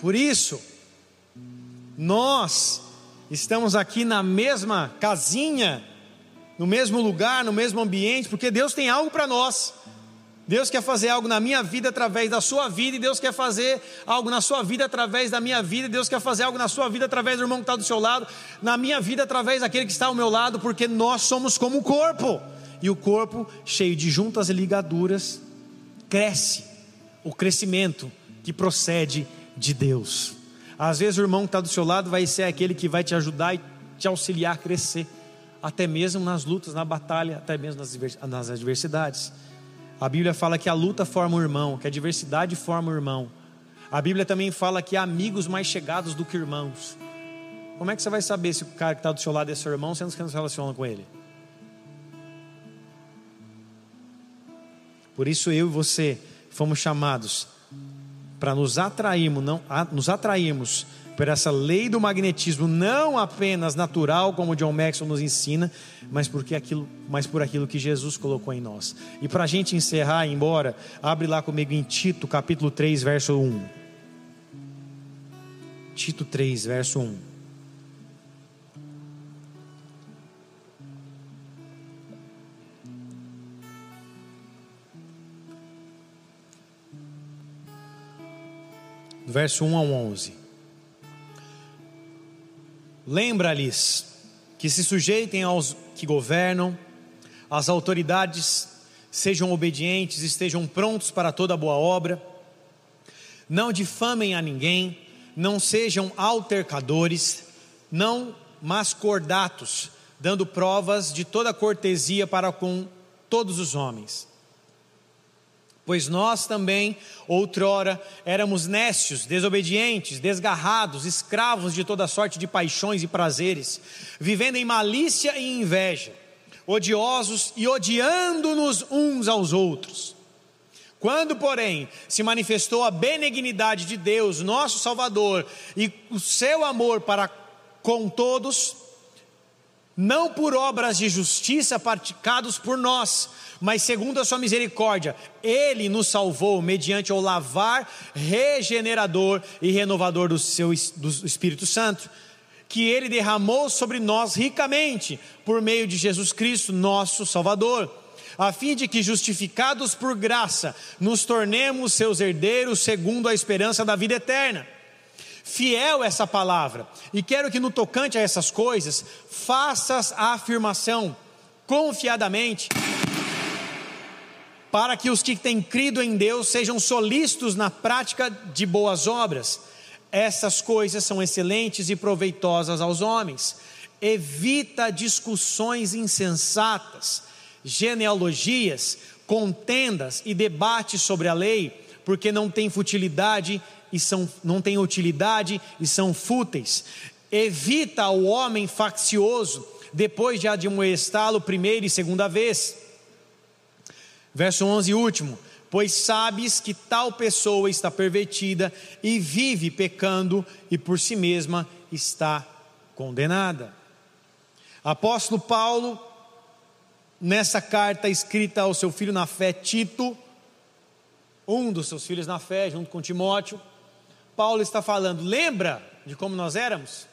Speaker 1: Por isso, nós estamos aqui na mesma casinha, no mesmo lugar, no mesmo ambiente, porque Deus tem algo para nós. Deus quer fazer algo na minha vida através da sua vida, e Deus quer fazer algo na sua vida através da minha vida, e Deus quer fazer algo na sua vida através do irmão que está do seu lado, na minha vida através daquele que está ao meu lado, porque nós somos como o corpo, e o corpo, cheio de juntas e ligaduras, cresce, o crescimento que procede de Deus. Às vezes o irmão que está do seu lado vai ser aquele que vai te ajudar e te auxiliar a crescer, até mesmo nas lutas, na batalha, até mesmo nas adversidades. A Bíblia fala que a luta forma o irmão, que a diversidade forma o irmão. A Bíblia também fala que há amigos mais chegados do que irmãos. Como é que você vai saber se o cara que está do seu lado é seu irmão, sendo que não se relaciona com ele? Por isso eu e você fomos chamados para nos atrairmos, não, nos atrairmos por essa lei do magnetismo, não apenas natural, como John Maxwell nos ensina, mas, porque aquilo, mas por aquilo que Jesus colocou em nós. E para a gente encerrar embora, abre lá comigo em Tito, capítulo 3, verso 1. Tito 3, verso 1. Verso 1 ao 11. Lembra-lhes que se sujeitem aos que governam, as autoridades sejam obedientes, estejam prontos para toda boa obra, não difamem a ninguém, não sejam altercadores, não mascordatos, dando provas de toda cortesia para com todos os homens Pois nós também, outrora, éramos nécios, desobedientes, desgarrados, escravos de toda sorte de paixões e prazeres, vivendo em malícia e inveja, odiosos e odiando-nos uns aos outros. Quando, porém, se manifestou a benignidade de Deus, nosso Salvador, e o seu amor para com todos, não por obras de justiça praticados por nós, mas segundo a sua misericórdia, ele nos salvou mediante o lavar regenerador e renovador do seu do Espírito Santo, que ele derramou sobre nós ricamente por meio de Jesus Cristo, nosso Salvador, a fim de que justificados por graça, nos tornemos seus herdeiros segundo a esperança da vida eterna fiel essa palavra. E quero que no tocante a essas coisas, faças a afirmação confiadamente, para que os que têm crido em Deus sejam solícitos na prática de boas obras. Essas coisas são excelentes e proveitosas aos homens. Evita discussões insensatas, genealogias, contendas e debates sobre a lei, porque não tem futilidade e são, não têm utilidade e são fúteis. Evita o homem faccioso, depois de admoestá-lo primeira e segunda vez. Verso 11, último. Pois sabes que tal pessoa está pervertida e vive pecando e por si mesma está condenada. Apóstolo Paulo, nessa carta escrita ao seu filho na fé, Tito, um dos seus filhos na fé, junto com Timóteo, Paulo está falando, lembra de como nós éramos?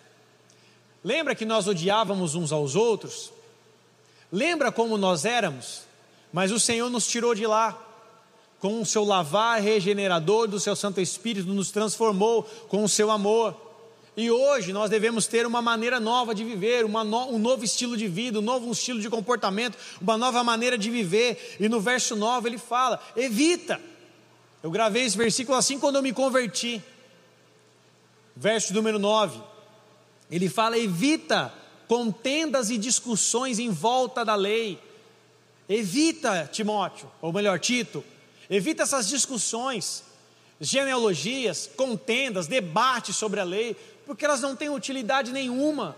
Speaker 1: Lembra que nós odiávamos uns aos outros? Lembra como nós éramos? Mas o Senhor nos tirou de lá, com o seu lavar regenerador do seu Santo Espírito, nos transformou com o seu amor. E hoje nós devemos ter uma maneira nova de viver, no, um novo estilo de vida, um novo estilo de comportamento, uma nova maneira de viver. E no verso 9 ele fala: evita. Eu gravei esse versículo assim quando eu me converti verso número 9. Ele fala: evita contendas e discussões em volta da lei. Evita, Timóteo, ou melhor, Tito, evita essas discussões, genealogias, contendas, debates sobre a lei, porque elas não têm utilidade nenhuma.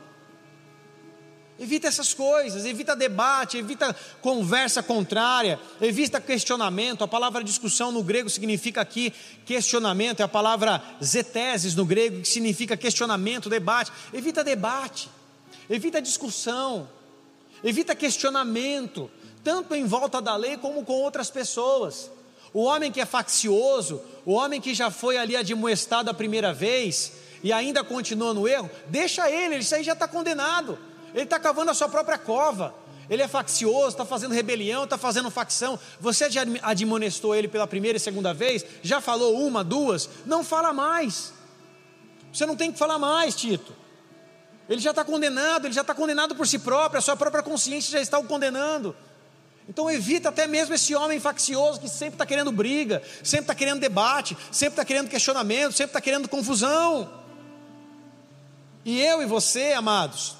Speaker 1: Evita essas coisas, evita debate, evita conversa contrária, evita questionamento. A palavra discussão no grego significa aqui questionamento, é a palavra zeteses no grego, que significa questionamento, debate. Evita debate, evita discussão, evita questionamento, tanto em volta da lei como com outras pessoas. O homem que é faccioso, o homem que já foi ali admoestado a primeira vez e ainda continua no erro, deixa ele, isso aí já está condenado. Ele está cavando a sua própria cova. Ele é faccioso, está fazendo rebelião, está fazendo facção. Você já admonestou ele pela primeira e segunda vez? Já falou uma, duas? Não fala mais. Você não tem que falar mais, Tito. Ele já está condenado, ele já está condenado por si próprio, a sua própria consciência já está o condenando. Então evita até mesmo esse homem faccioso que sempre está querendo briga, sempre está querendo debate, sempre está querendo questionamento, sempre está querendo confusão. E eu e você, amados,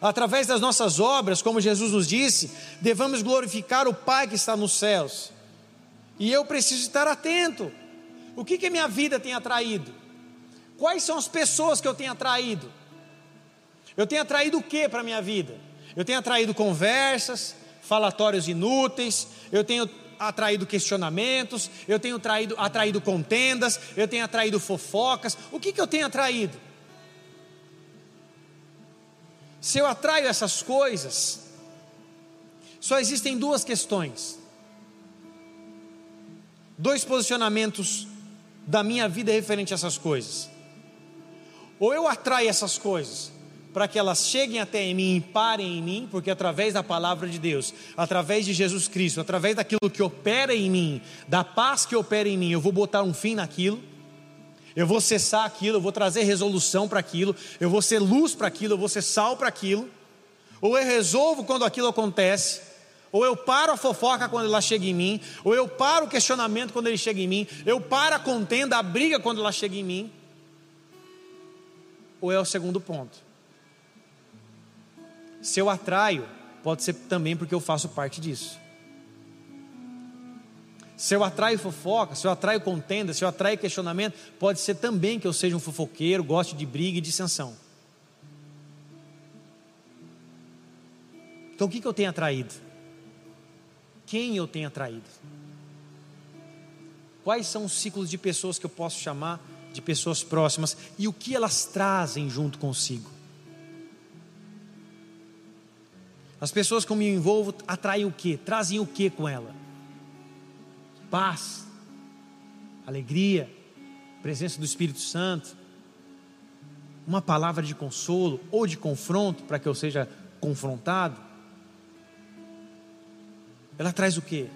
Speaker 1: Através das nossas obras, como Jesus nos disse, devemos glorificar o Pai que está nos céus. E eu preciso estar atento. O que, que minha vida tem atraído? Quais são as pessoas que eu tenho atraído? Eu tenho atraído o que para a minha vida? Eu tenho atraído conversas, falatórios inúteis, eu tenho atraído questionamentos, eu tenho atraído, atraído contendas, eu tenho atraído fofocas. O que, que eu tenho atraído? Se eu atraio essas coisas, só existem duas questões, dois posicionamentos da minha vida referente a essas coisas. Ou eu atraio essas coisas para que elas cheguem até mim e parem em mim, porque através da palavra de Deus, através de Jesus Cristo, através daquilo que opera em mim, da paz que opera em mim, eu vou botar um fim naquilo eu vou cessar aquilo, eu vou trazer resolução para aquilo, eu vou ser luz para aquilo, eu vou ser sal para aquilo. Ou eu resolvo quando aquilo acontece, ou eu paro a fofoca quando ela chega em mim, ou eu paro o questionamento quando ele chega em mim, eu paro a contenda, a briga quando ela chega em mim. Ou é o segundo ponto. Se eu atraio, pode ser também porque eu faço parte disso. Se eu atraio fofoca, se eu atraio contenda, se eu atraio questionamento, pode ser também que eu seja um fofoqueiro, goste de briga e dissensão. Então o que, que eu tenho atraído? Quem eu tenho atraído? Quais são os ciclos de pessoas que eu posso chamar de pessoas próximas e o que elas trazem junto consigo? As pessoas que eu me envolvo atraem o que? Trazem o que com ela? Paz, alegria, presença do Espírito Santo, uma palavra de consolo ou de confronto para que eu seja confrontado. Ela traz o quê?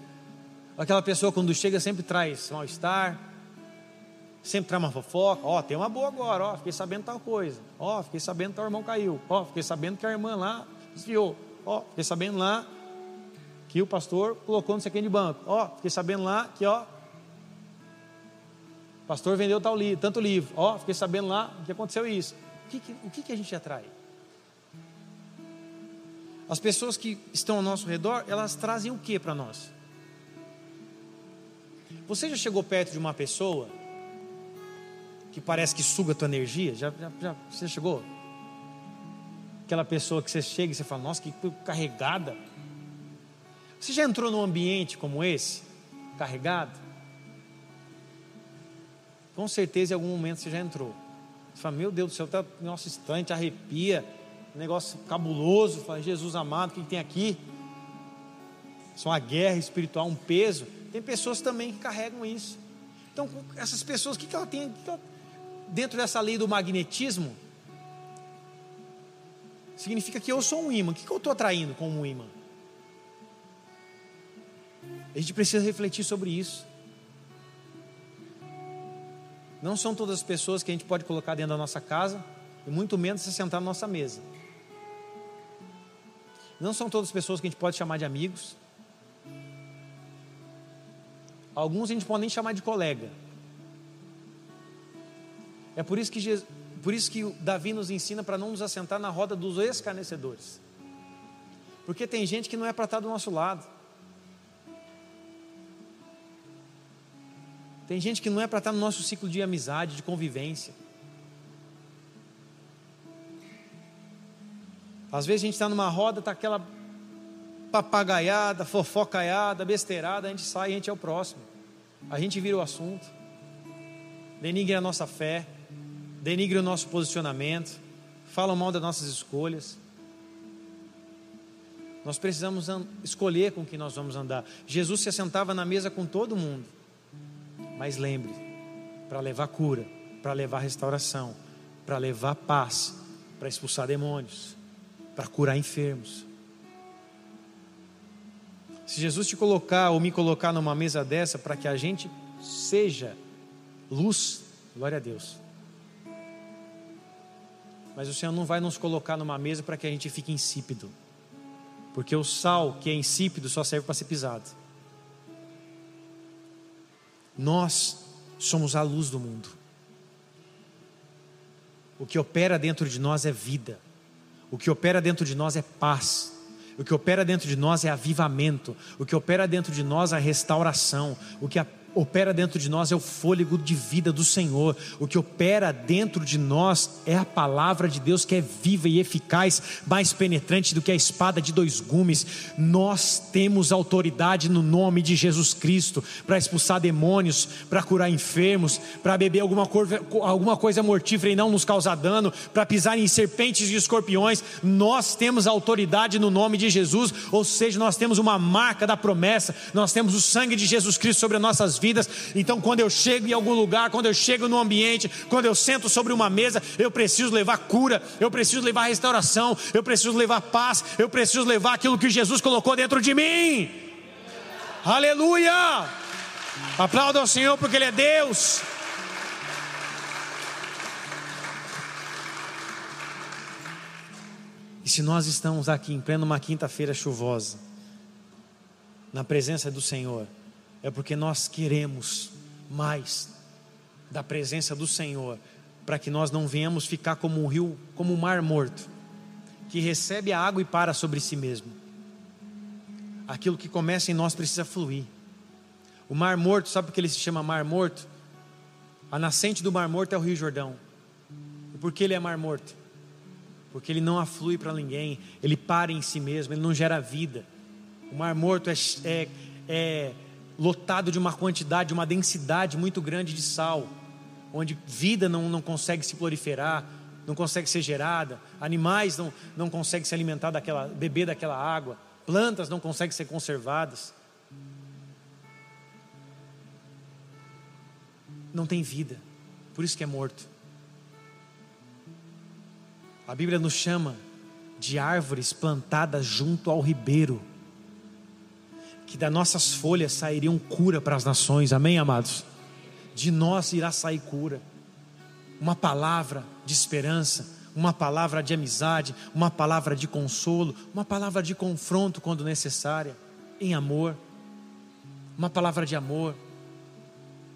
Speaker 1: Aquela pessoa quando chega sempre traz mal-estar, sempre traz uma fofoca. Ó, oh, tem uma boa agora, ó, oh, fiquei sabendo tal coisa. Ó, oh, fiquei sabendo que o irmão caiu. Ó, fiquei sabendo que a irmã lá desviou. Ó, fiquei sabendo lá que o pastor colocou no sequinho de banco. Ó, fiquei sabendo lá que, ó, o pastor vendeu tal livro, tanto livro. Ó, fiquei sabendo lá que aconteceu isso. O que, que, o que, que a gente atrai? As pessoas que estão ao nosso redor, elas trazem o que para nós? Você já chegou perto de uma pessoa que parece que suga a tua energia? Já, já, já você chegou? Aquela pessoa que você chega e você fala, nossa, que carregada. Você já entrou num ambiente como esse, carregado? Com certeza em algum momento você já entrou. Você fala, meu Deus do céu, tá, nosso instante, arrepia, negócio cabuloso. Fala, Jesus amado, o que tem aqui? Isso é uma guerra espiritual, um peso. Tem pessoas também que carregam isso. Então, essas pessoas, o que, que ela tem? Que ela, dentro dessa lei do magnetismo, significa que eu sou um imã. O que, que eu estou atraindo como um imã? A gente precisa refletir sobre isso. Não são todas as pessoas que a gente pode colocar dentro da nossa casa, e muito menos se sentar na nossa mesa. Não são todas as pessoas que a gente pode chamar de amigos. Alguns a gente pode nem chamar de colega. É por isso que, Jesus, por isso que Davi nos ensina para não nos assentar na roda dos escarnecedores. Porque tem gente que não é para estar do nosso lado. Tem gente que não é para estar tá no nosso ciclo de amizade, de convivência. Às vezes a gente está numa roda, está aquela papagaiada, fofocaiada, besteirada, a gente sai, a gente é o próximo. A gente vira o assunto. Denigre a nossa fé, denigre o nosso posicionamento, falam mal das nossas escolhas. Nós precisamos escolher com quem nós vamos andar. Jesus se assentava na mesa com todo mundo. Mas lembre, para levar cura, para levar restauração, para levar paz, para expulsar demônios, para curar enfermos. Se Jesus te colocar ou me colocar numa mesa dessa para que a gente seja luz, glória a Deus. Mas o Senhor não vai nos colocar numa mesa para que a gente fique insípido. Porque o sal que é insípido só serve para ser pisado. Nós somos a luz do mundo. O que opera dentro de nós é vida. O que opera dentro de nós é paz. O que opera dentro de nós é avivamento. O que opera dentro de nós é restauração. O que opera dentro de nós é o fôlego de vida do Senhor. O que opera dentro de nós é a palavra de Deus que é viva e eficaz, mais penetrante do que a espada de dois gumes. Nós temos autoridade no nome de Jesus Cristo para expulsar demônios, para curar enfermos, para beber alguma coisa, alguma coisa mortífera e não nos causar dano, para pisar em serpentes e escorpiões. Nós temos autoridade no nome de Jesus, ou seja, nós temos uma marca da promessa, nós temos o sangue de Jesus Cristo sobre as nossas vidas. Então, quando eu chego em algum lugar, quando eu chego no ambiente, quando eu sento sobre uma mesa, eu preciso levar cura, eu preciso levar restauração, eu preciso levar paz, eu preciso levar aquilo que Jesus colocou dentro de mim. Aleluia! Aplauda ao Senhor porque Ele é Deus. E se nós estamos aqui em plena uma quinta-feira chuvosa, na presença do Senhor, é porque nós queremos mais da presença do Senhor, para que nós não venhamos ficar como um rio, como um mar morto, que recebe a água e para sobre si mesmo. Aquilo que começa em nós precisa fluir. O mar morto, sabe por que ele se chama mar morto? A nascente do mar morto é o Rio Jordão. E por que ele é mar morto? Porque ele não aflui para ninguém, ele para em si mesmo, ele não gera vida. O mar morto é, é, é lotado de uma quantidade, de uma densidade muito grande de sal, onde vida não, não consegue se proliferar, não consegue ser gerada, animais não, não conseguem se alimentar daquela, beber daquela água, plantas não conseguem ser conservadas. Não tem vida, por isso que é morto. A Bíblia nos chama de árvores plantadas junto ao ribeiro que das nossas folhas sairiam cura para as nações, amém, amados? De nós irá sair cura, uma palavra de esperança, uma palavra de amizade, uma palavra de consolo, uma palavra de confronto quando necessária, em amor, uma palavra de amor,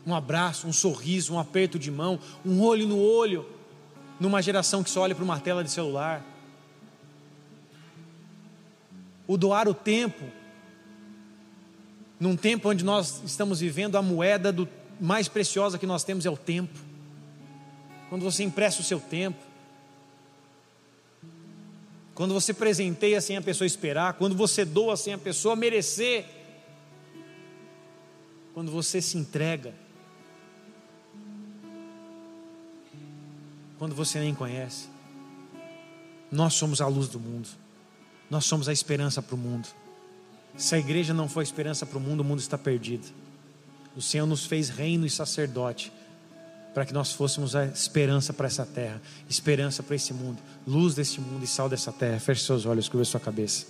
Speaker 1: um abraço, um sorriso, um aperto de mão, um olho no olho, numa geração que só olha para uma tela de celular. O doar o tempo num tempo onde nós estamos vivendo, a moeda do, mais preciosa que nós temos é o tempo. Quando você empresta o seu tempo, quando você presenteia sem a pessoa esperar, quando você doa sem a pessoa merecer, quando você se entrega, quando você nem conhece. Nós somos a luz do mundo, nós somos a esperança para o mundo. Se a igreja não for esperança para o mundo, o mundo está perdido. O Senhor nos fez reino e sacerdote para que nós fôssemos a esperança para essa terra, esperança para esse mundo, luz desse mundo e sal dessa terra. Feche seus olhos, curva sua cabeça.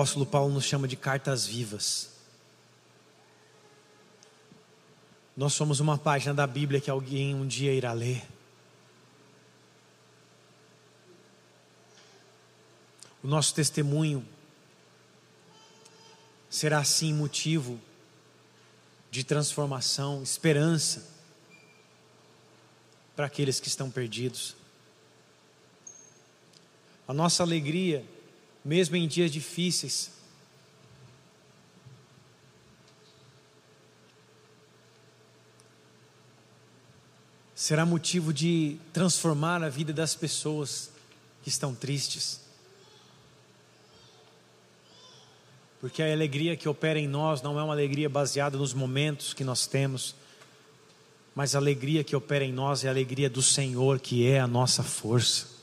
Speaker 1: Apóstolo Paulo nos chama de cartas vivas. Nós somos uma página da Bíblia que alguém um dia irá ler. O nosso testemunho será assim motivo de transformação, esperança para aqueles que estão perdidos. a nossa alegria, mesmo em dias difíceis. Será motivo de transformar a vida das pessoas que estão tristes. Porque a alegria que opera em nós não é uma alegria baseada nos momentos que nós temos, mas a alegria que opera em nós é a alegria do Senhor, que é a nossa força.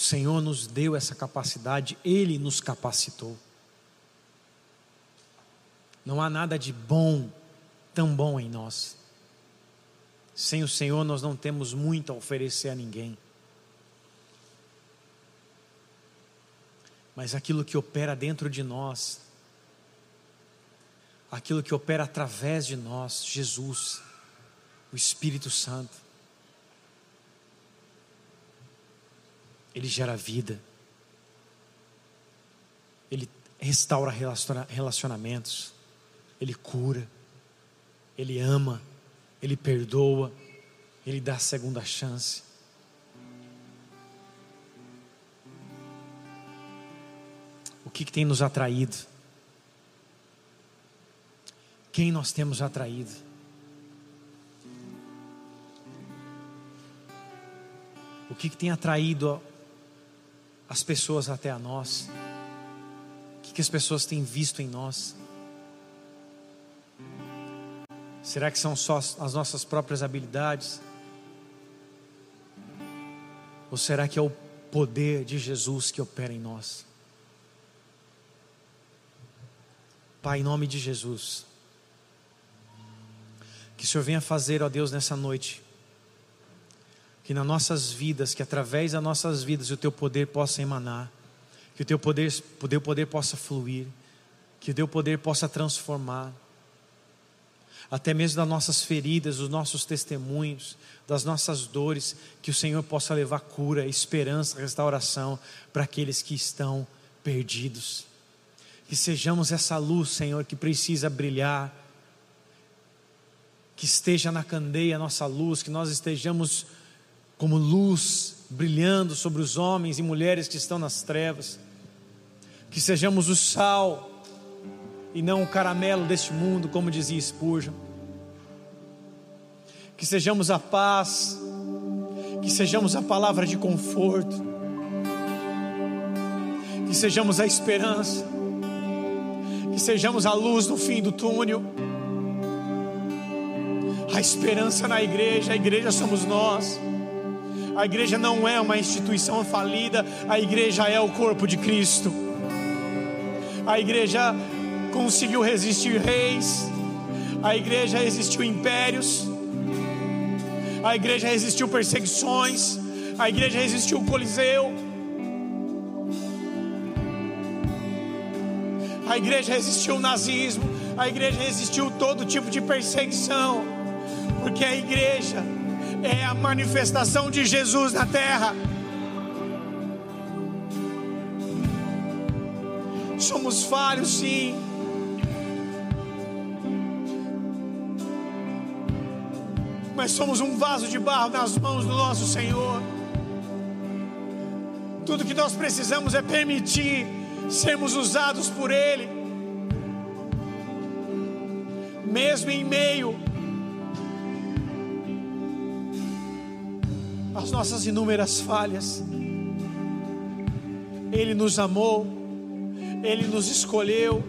Speaker 1: Senhor nos deu essa capacidade, Ele nos capacitou. Não há nada de bom, tão bom em nós. Sem o Senhor, nós não temos muito a oferecer a ninguém. Mas aquilo que opera dentro de nós, aquilo que opera através de nós, Jesus, o Espírito Santo, ele gera vida, ele restaura relacionamentos, ele cura, ele ama, ele perdoa, ele dá a segunda chance. O que, que tem nos atraído? Quem nós temos atraído? O que, que tem atraído as pessoas até a nós? O que, que as pessoas têm visto em nós? Será que são só as nossas próprias habilidades? Ou será que é o poder de Jesus que opera em nós? Pai, em nome de Jesus, que o Senhor venha fazer, ó Deus, nessa noite, que nas nossas vidas, que através das nossas vidas o Teu poder possa emanar, que o Teu poder, o teu poder possa fluir, que o Teu poder possa transformar, até mesmo das nossas feridas, dos nossos testemunhos, das nossas dores, que o Senhor possa levar cura, esperança, restauração para aqueles que estão perdidos. Que sejamos essa luz, Senhor, que precisa brilhar, que esteja na candeia a nossa luz, que nós estejamos como luz brilhando sobre os homens e mulheres que estão nas trevas, que sejamos o sal e não o caramelo deste mundo, como dizia Spurgeon, que sejamos a paz, que sejamos a palavra de conforto, que sejamos a esperança que sejamos a luz no fim do túnel. A esperança na igreja, a igreja somos nós. A igreja não é uma instituição falida, a igreja é o corpo de Cristo. A igreja conseguiu resistir reis, a igreja resistiu impérios, a igreja resistiu perseguições, a igreja resistiu o Coliseu. A igreja resistiu o nazismo, a igreja resistiu todo tipo de perseguição, porque a igreja é a manifestação de Jesus na terra. Somos falhos, sim. Mas somos um vaso de barro nas mãos do nosso Senhor. Tudo que nós precisamos é permitir sermos usados por Ele, mesmo em meio às nossas inúmeras falhas. Ele nos amou, Ele nos escolheu,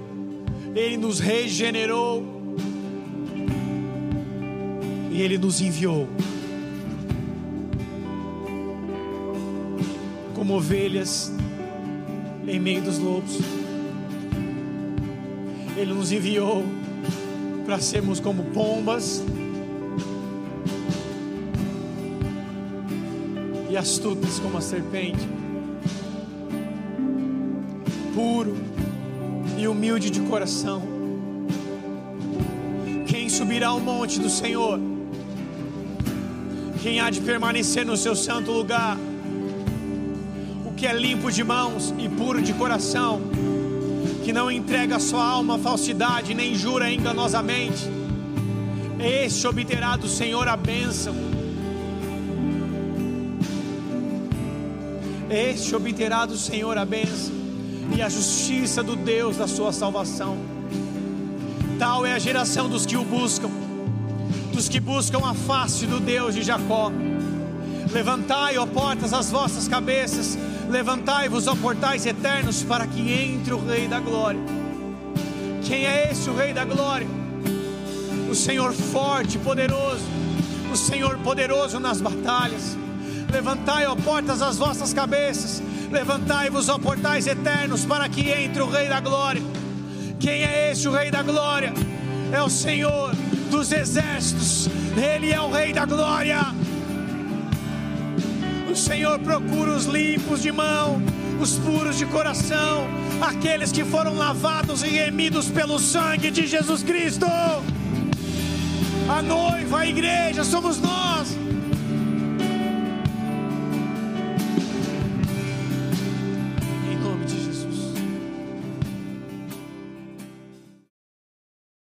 Speaker 1: Ele nos regenerou e Ele nos enviou. Como ovelhas em meio dos lobos. Ele nos enviou para sermos como pombas e astutas como a serpente, puro e humilde de coração. Quem subirá ao monte do Senhor? Quem há de permanecer no seu santo lugar? que é limpo de mãos e puro de coração, que não entrega sua alma à falsidade, nem jura enganosamente. Este obterá do Senhor a bênção. Este obterá do Senhor a bênção e a justiça do Deus da sua salvação. Tal é a geração dos que o buscam, dos que buscam a face do Deus de Jacó. Levantai, ó portas, as vossas cabeças, levantai-vos, ó portais eternos, para que entre o Rei da Glória. Quem é esse o Rei da Glória? O Senhor forte poderoso, o Senhor poderoso nas batalhas. Levantai, ó portas, as vossas cabeças, levantai-vos, ó portais eternos, para que entre o Rei da Glória. Quem é esse o Rei da Glória? É o Senhor dos exércitos, Ele é o Rei da Glória. O Senhor procura os limpos de mão, os puros de coração, aqueles que foram lavados e remidos pelo sangue de Jesus Cristo. A noiva, a igreja, somos nós